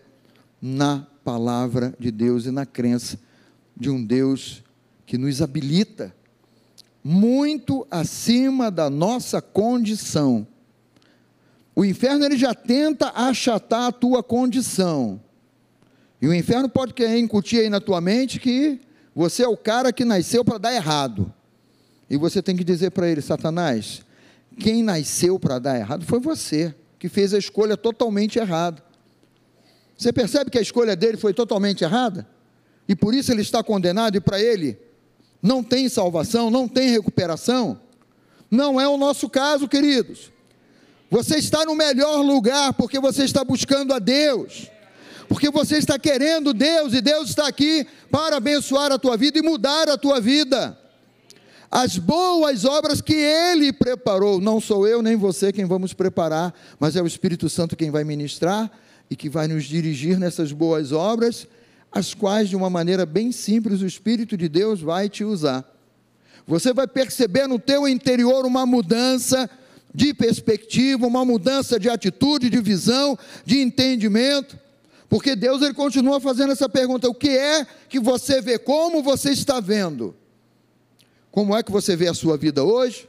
na palavra de Deus e na crença de um Deus que nos habilita muito acima da nossa condição. O inferno ele já tenta achatar a tua condição. E o inferno pode querer incutir aí na tua mente que você é o cara que nasceu para dar errado. E você tem que dizer para ele, Satanás, quem nasceu para dar errado foi você, que fez a escolha totalmente errada. Você percebe que a escolha dele foi totalmente errada? E por isso ele está condenado e para ele não tem salvação, não tem recuperação? Não é o nosso caso, queridos. Você está no melhor lugar porque você está buscando a Deus porque você está querendo Deus e Deus está aqui para abençoar a tua vida e mudar a tua vida. As boas obras que Ele preparou, não sou eu nem você quem vamos preparar, mas é o Espírito Santo quem vai ministrar e que vai nos dirigir nessas boas obras, as quais, de uma maneira bem simples, o Espírito de Deus vai te usar. Você vai perceber no teu interior uma mudança de perspectiva, uma mudança de atitude, de visão, de entendimento. Porque Deus ele continua fazendo essa pergunta: o que é que você vê? Como você está vendo? Como é que você vê a sua vida hoje?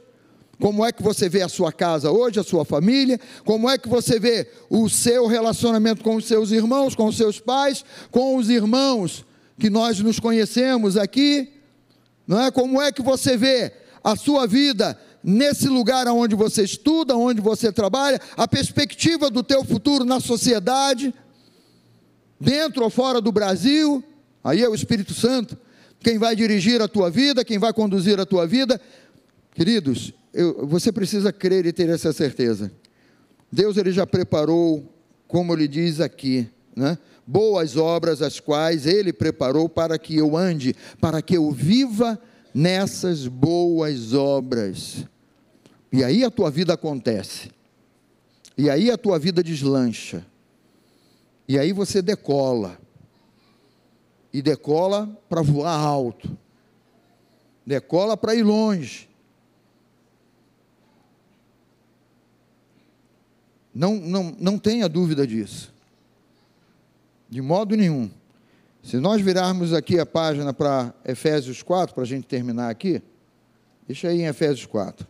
Como é que você vê a sua casa hoje, a sua família? Como é que você vê o seu relacionamento com os seus irmãos, com os seus pais, com os irmãos que nós nos conhecemos aqui? Não é? Como é que você vê a sua vida nesse lugar onde você estuda, onde você trabalha, a perspectiva do teu futuro na sociedade, dentro ou fora do Brasil? Aí é o Espírito Santo quem vai dirigir a tua vida, quem vai conduzir a tua vida. Queridos, eu, você precisa crer e ter essa certeza. Deus ele já preparou, como ele diz aqui, né? boas obras as quais ele preparou para que eu ande, para que eu viva nessas boas obras. E aí a tua vida acontece. E aí a tua vida deslancha. E aí você decola e decola para voar alto, decola para ir longe. Não, não, não tenha dúvida disso, de modo nenhum. Se nós virarmos aqui a página para Efésios 4, para a gente terminar aqui, deixa aí em Efésios 4.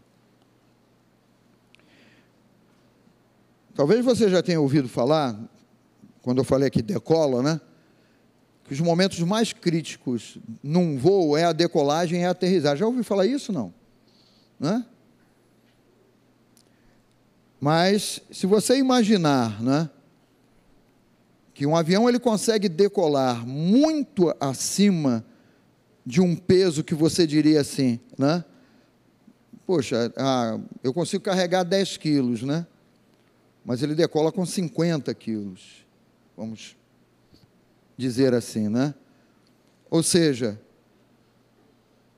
Talvez você já tenha ouvido falar, quando eu falei aqui decola, né? Os momentos mais críticos num voo é a decolagem e a aterrissagem. Já ouviu falar isso? Não. Mas, se você imaginar né, que um avião ele consegue decolar muito acima de um peso que você diria assim, né? Poxa, ah, eu consigo carregar 10 quilos, né? Mas ele decola com 50 quilos. Vamos dizer assim, né? Ou seja,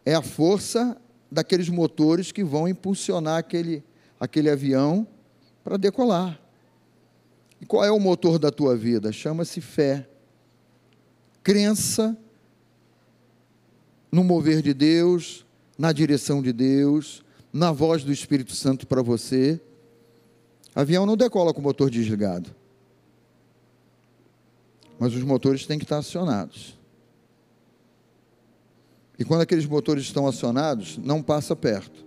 é a força daqueles motores que vão impulsionar aquele, aquele avião para decolar. E qual é o motor da tua vida? Chama-se fé. Crença no mover de Deus, na direção de Deus, na voz do Espírito Santo para você. Avião não decola com o motor desligado mas os motores têm que estar acionados. E quando aqueles motores estão acionados, não passa perto.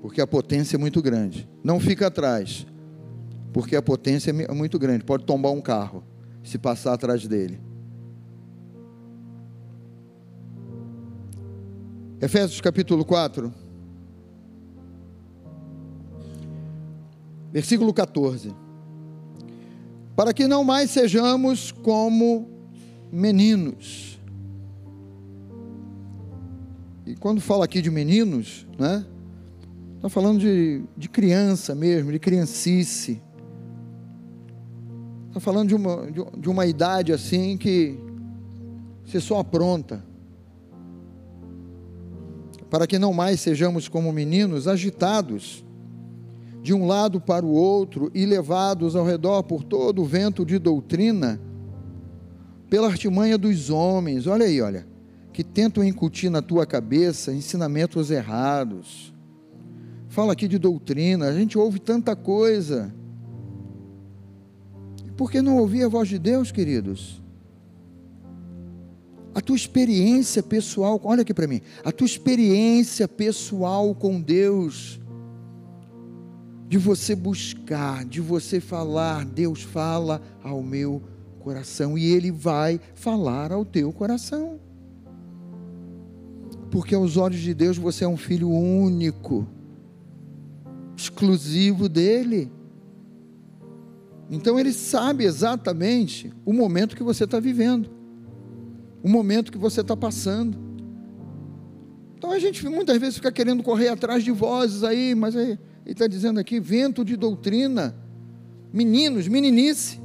Porque a potência é muito grande. Não fica atrás. Porque a potência é muito grande. Pode tombar um carro se passar atrás dele. Efésios capítulo 4. Versículo 14 para que não mais sejamos como meninos. E quando fala aqui de meninos, né? Está falando de, de criança mesmo, de criancice. Está falando de uma, de, uma idade assim que você só apronta. Para que não mais sejamos como meninos agitados de um lado para o outro e levados ao redor por todo o vento de doutrina, pela artimanha dos homens, olha aí, olha, que tentam incutir na tua cabeça ensinamentos errados. Fala aqui de doutrina, a gente ouve tanta coisa. Por que não ouvir a voz de Deus, queridos? A tua experiência pessoal, olha aqui para mim, a tua experiência pessoal com Deus de você buscar, de você falar, Deus fala ao meu coração e Ele vai falar ao teu coração. Porque aos olhos de Deus você é um filho único, exclusivo dEle. Então Ele sabe exatamente o momento que você está vivendo, o momento que você está passando. Então a gente muitas vezes fica querendo correr atrás de vozes aí, mas aí ele está dizendo aqui: vento de doutrina, meninos, meninice,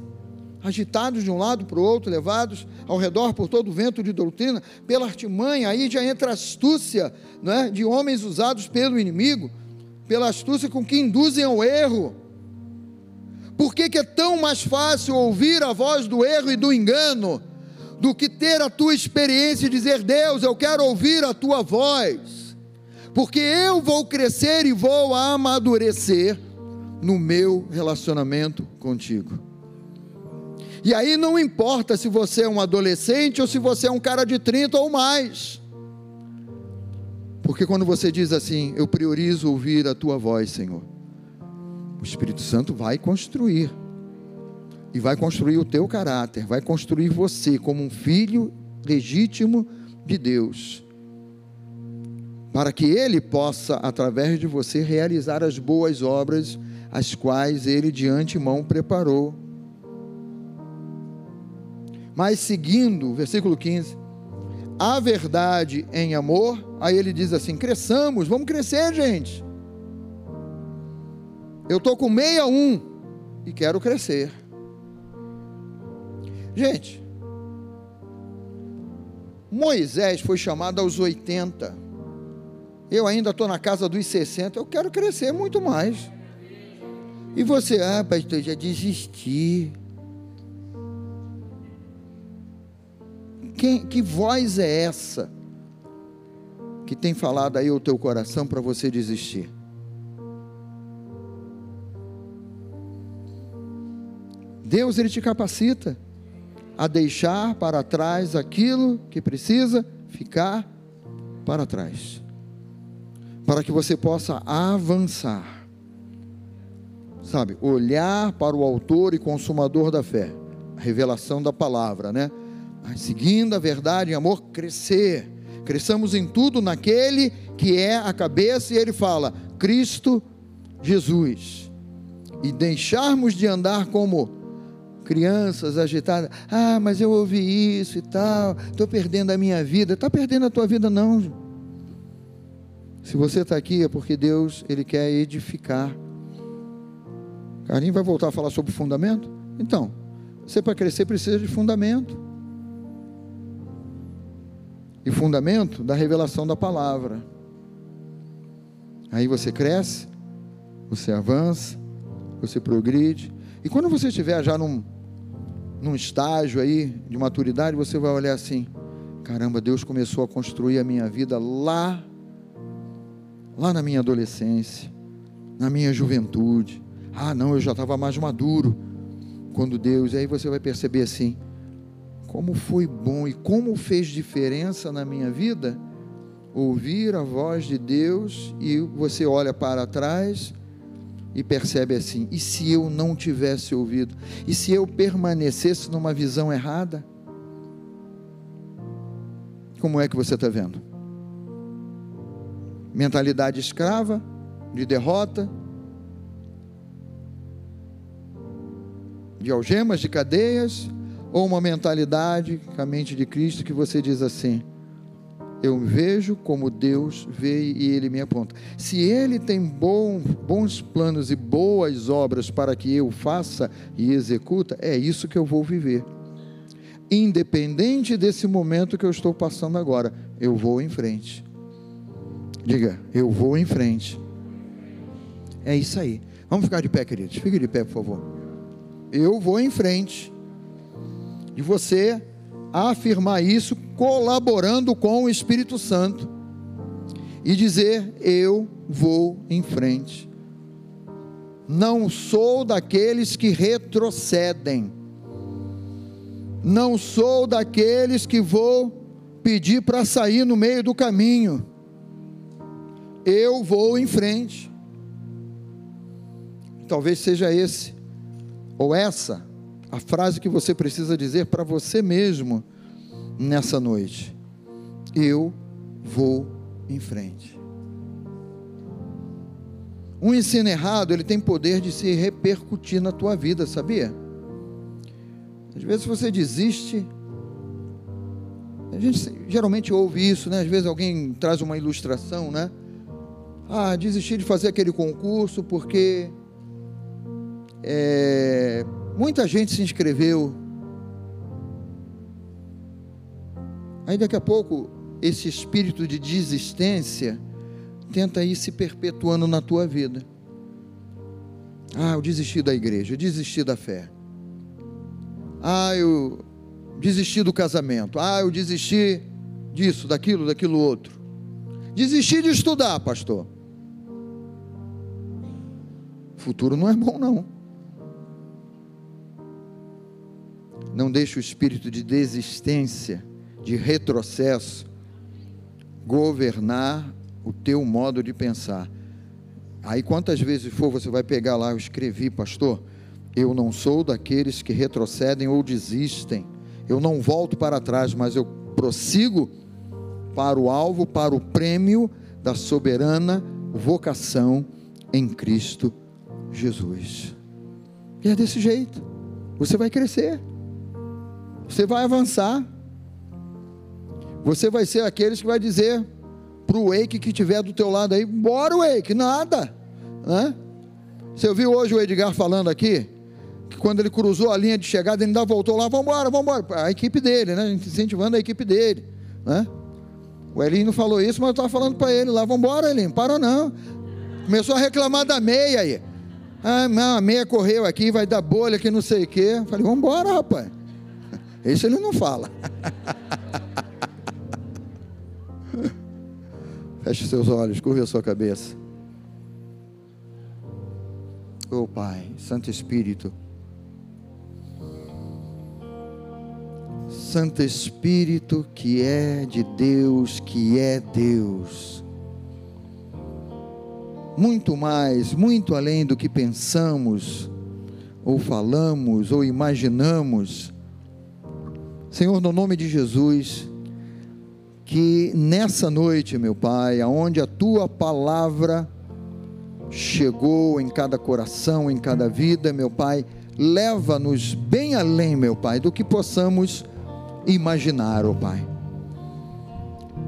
agitados de um lado para o outro, levados ao redor por todo o vento de doutrina, pela artimanha, aí já entra a astúcia não é, de homens usados pelo inimigo, pela astúcia com que induzem ao erro. Por que, que é tão mais fácil ouvir a voz do erro e do engano, do que ter a tua experiência e dizer: Deus, eu quero ouvir a tua voz? Porque eu vou crescer e vou amadurecer no meu relacionamento contigo. E aí não importa se você é um adolescente ou se você é um cara de 30 ou mais. Porque quando você diz assim, eu priorizo ouvir a tua voz, Senhor, o Espírito Santo vai construir. E vai construir o teu caráter, vai construir você como um filho legítimo de Deus. Para que ele possa, através de você, realizar as boas obras, as quais ele de antemão preparou. Mas seguindo, versículo 15, a verdade em amor, aí ele diz assim: cresçamos, vamos crescer, gente. Eu estou com 61 e quero crescer. Gente, Moisés foi chamado aos 80. Eu ainda estou na casa dos 60. Eu quero crescer muito mais. E você, ah, pastor, já desisti. Quem, que voz é essa que tem falado aí o teu coração para você desistir? Deus ele te capacita a deixar para trás aquilo que precisa ficar para trás, para que você possa avançar. Sabe, olhar para o autor e consumador da fé, a revelação da palavra, né? Seguindo a verdade em amor, crescer. Cresçamos em tudo naquele que é a cabeça, e ele fala: Cristo Jesus. E deixarmos de andar como crianças agitadas, ah, mas eu ouvi isso e tal, estou perdendo a minha vida. Está perdendo a tua vida, não. Se você está aqui é porque Deus ele quer edificar. Carlinhos vai voltar a falar sobre fundamento? Então, você para crescer precisa de fundamento. E fundamento da revelação da palavra. Aí você cresce, você avança, você progride. E quando você estiver já num, num estágio aí de maturidade, você vai olhar assim: caramba, Deus começou a construir a minha vida lá, lá na minha adolescência, na minha juventude. Ah, não, eu já estava mais maduro quando Deus. E aí você vai perceber assim: como foi bom e como fez diferença na minha vida ouvir a voz de Deus e você olha para trás e percebe assim: e se eu não tivesse ouvido? E se eu permanecesse numa visão errada? Como é que você está vendo? Mentalidade escrava, de derrota, de algemas, de cadeias, ou uma mentalidade com a mente de Cristo que você diz assim: eu vejo como Deus vê e Ele me aponta. Se Ele tem bom, bons planos e boas obras para que eu faça e executa, é isso que eu vou viver. Independente desse momento que eu estou passando agora, eu vou em frente. Diga, eu vou em frente. É isso aí. Vamos ficar de pé, queridos. Fique de pé, por favor. Eu vou em frente. E você afirmar isso colaborando com o Espírito Santo e dizer: Eu vou em frente. Não sou daqueles que retrocedem. Não sou daqueles que vou pedir para sair no meio do caminho. Eu vou em frente. Talvez seja esse ou essa a frase que você precisa dizer para você mesmo nessa noite. Eu vou em frente. Um ensino errado, ele tem poder de se repercutir na tua vida, sabia? Às vezes você desiste. A gente geralmente ouve isso, né? Às vezes alguém traz uma ilustração, né? Ah, desisti de fazer aquele concurso porque é, Muita gente se inscreveu. Aí daqui a pouco, esse espírito de desistência tenta ir se perpetuando na tua vida. Ah, eu desisti da igreja, eu desisti da fé. Ah, eu desisti do casamento. Ah, eu desisti disso, daquilo, daquilo outro. Desisti de estudar, pastor. Futuro não é bom, não. Não deixe o espírito de desistência, de retrocesso, governar o teu modo de pensar. Aí quantas vezes for você vai pegar lá, eu escrevi, pastor, eu não sou daqueles que retrocedem ou desistem. Eu não volto para trás, mas eu prossigo para o alvo, para o prêmio da soberana vocação em Cristo Jesus. E é desse jeito. Você vai crescer. Você vai avançar. Você vai ser aqueles que vai dizer para o Wake que tiver do teu lado aí, bora Wake, nada, né? Você ouviu hoje o Edgar falando aqui? Que quando ele cruzou a linha de chegada, ele ainda voltou lá, vamos embora, vamos embora. A equipe dele, né? Incentivando a equipe dele, né? O Elinho não falou isso, mas eu estava falando para ele lá, vamos embora, Elinho, para não. Começou a reclamar da meia aí. Ah, não, a meia correu aqui, vai dar bolha aqui, não sei o quê. Falei, vamos embora, rapaz. [LAUGHS] Isso ele não fala. [LAUGHS] Feche seus olhos, curva a sua cabeça. Oh Pai, Santo Espírito. Santo Espírito que é de Deus, que é Deus. Muito mais, muito além do que pensamos, ou falamos, ou imaginamos. Senhor, no nome de Jesus, que nessa noite, meu Pai, aonde a tua palavra chegou em cada coração, em cada vida, meu Pai, leva-nos bem além, meu Pai, do que possamos imaginar, ó oh Pai.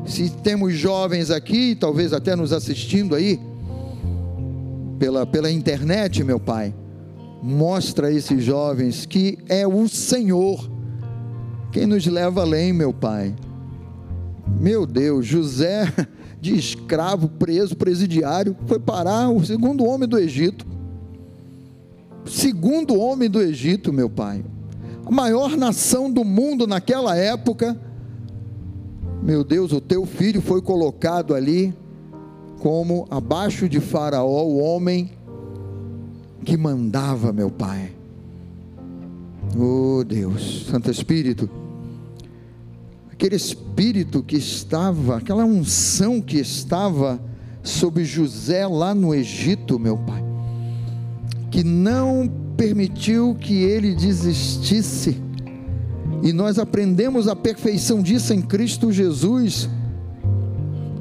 Se temos jovens aqui, talvez até nos assistindo aí, pela, pela internet, meu Pai, mostra a esses jovens que é o Senhor quem nos leva além, meu Pai meu Deus, José, [LAUGHS] de escravo, preso, presidiário, foi parar o segundo homem do Egito. Segundo homem do Egito, meu pai. A maior nação do mundo naquela época. Meu Deus, o teu filho foi colocado ali como abaixo de Faraó, o homem que mandava, meu pai. Oh Deus, Santo Espírito. Aquele espírito que estava, aquela unção que estava sobre José lá no Egito, meu pai, que não permitiu que ele desistisse, e nós aprendemos a perfeição disso em Cristo Jesus,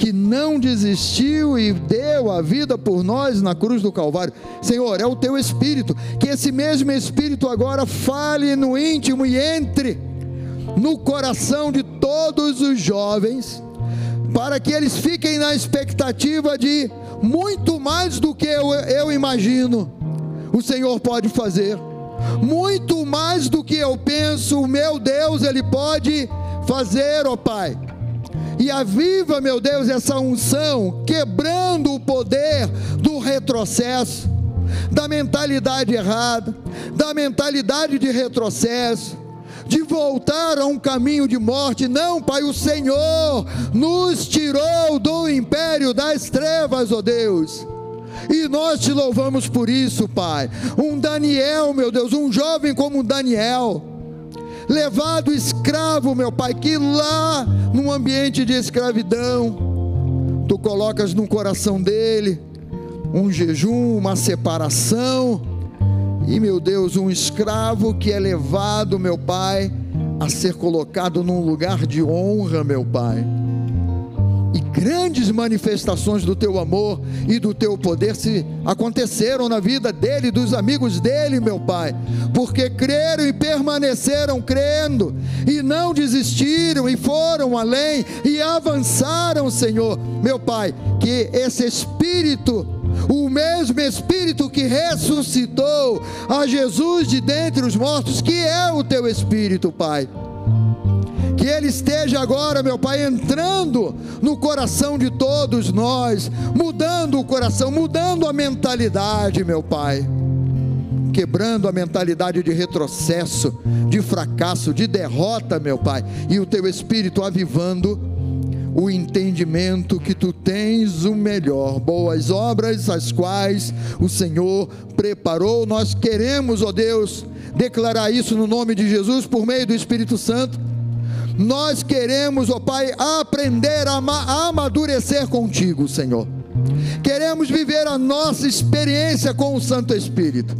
que não desistiu e deu a vida por nós na cruz do Calvário. Senhor, é o teu espírito, que esse mesmo espírito agora fale no íntimo e entre no coração de todos os jovens, para que eles fiquem na expectativa de muito mais do que eu, eu imagino, o Senhor pode fazer, muito mais do que eu penso, o meu Deus, Ele pode fazer, ó Pai. E aviva, meu Deus, essa unção, quebrando o poder do retrocesso, da mentalidade errada, da mentalidade de retrocesso, de voltar a um caminho de morte. Não, Pai, o Senhor nos tirou do império das trevas, ó oh Deus. E nós te louvamos por isso, Pai. Um Daniel, meu Deus, um jovem como Daniel, levado escravo, meu Pai, que lá, num ambiente de escravidão, tu colocas no coração dele um jejum, uma separação e meu Deus, um escravo que é levado, meu Pai, a ser colocado num lugar de honra, meu Pai. E grandes manifestações do teu amor e do teu poder se aconteceram na vida dele e dos amigos dele, meu Pai, porque creram e permaneceram crendo e não desistiram e foram além e avançaram, Senhor, meu Pai, que esse espírito o mesmo Espírito que ressuscitou a Jesus de dentre os mortos, que é o teu Espírito, Pai. Que Ele esteja agora, meu Pai, entrando no coração de todos nós, mudando o coração, mudando a mentalidade, meu Pai quebrando a mentalidade de retrocesso, de fracasso, de derrota, meu Pai, e o teu espírito avivando o entendimento que tu tens o melhor, boas obras as quais o Senhor preparou. Nós queremos, ó Deus, declarar isso no nome de Jesus por meio do Espírito Santo. Nós queremos, ó Pai, aprender a, a amadurecer contigo, Senhor. Queremos viver a nossa experiência com o Santo Espírito.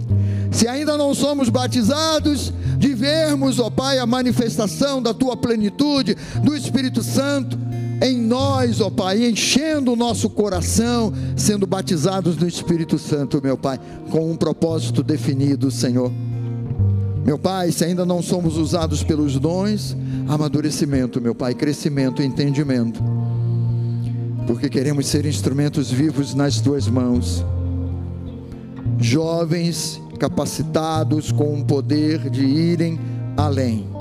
Se ainda não somos batizados, de vermos, ó Pai, a manifestação da tua plenitude, do Espírito Santo em nós, ó Pai, enchendo o nosso coração, sendo batizados no Espírito Santo, meu Pai, com um propósito definido, Senhor. Meu Pai, se ainda não somos usados pelos dons, amadurecimento, meu Pai, crescimento entendimento, porque queremos ser instrumentos vivos nas tuas mãos, jovens capacitados com o poder de irem além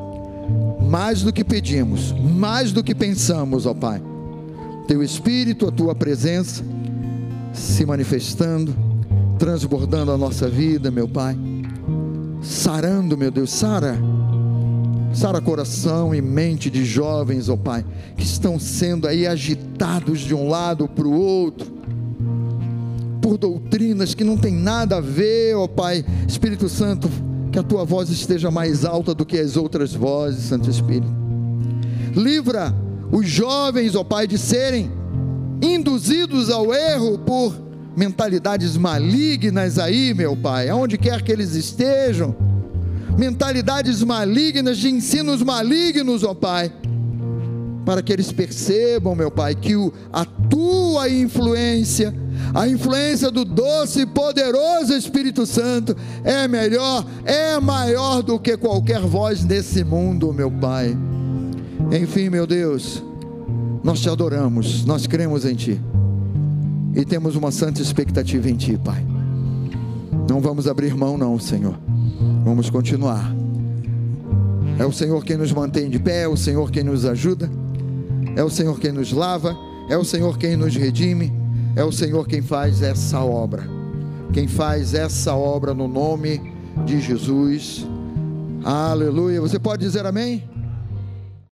mais do que pedimos, mais do que pensamos, ó Pai. Teu Espírito, a tua presença se manifestando, transbordando a nossa vida, meu Pai. Sarando, meu Deus, sara. Sara coração e mente de jovens, ó Pai, que estão sendo aí agitados de um lado para o outro, por doutrinas que não tem nada a ver, ó Pai. Espírito Santo, que a tua voz esteja mais alta do que as outras vozes, Santo Espírito. Livra os jovens, ó Pai, de serem induzidos ao erro por mentalidades malignas aí, meu Pai, aonde quer que eles estejam, mentalidades malignas, de ensinos malignos, ó Pai, para que eles percebam, meu Pai, que o, a tua influência a influência do doce e poderoso Espírito Santo é melhor, é maior do que qualquer voz nesse mundo, meu Pai. Enfim, meu Deus, nós te adoramos, nós cremos em Ti e temos uma santa expectativa em Ti, Pai. Não vamos abrir mão, não, Senhor. Vamos continuar. É o Senhor quem nos mantém de pé, é o Senhor quem nos ajuda, é o Senhor quem nos lava, é o Senhor quem nos redime é o Senhor quem faz essa obra. Quem faz essa obra no nome de Jesus. Aleluia. Você pode dizer amém?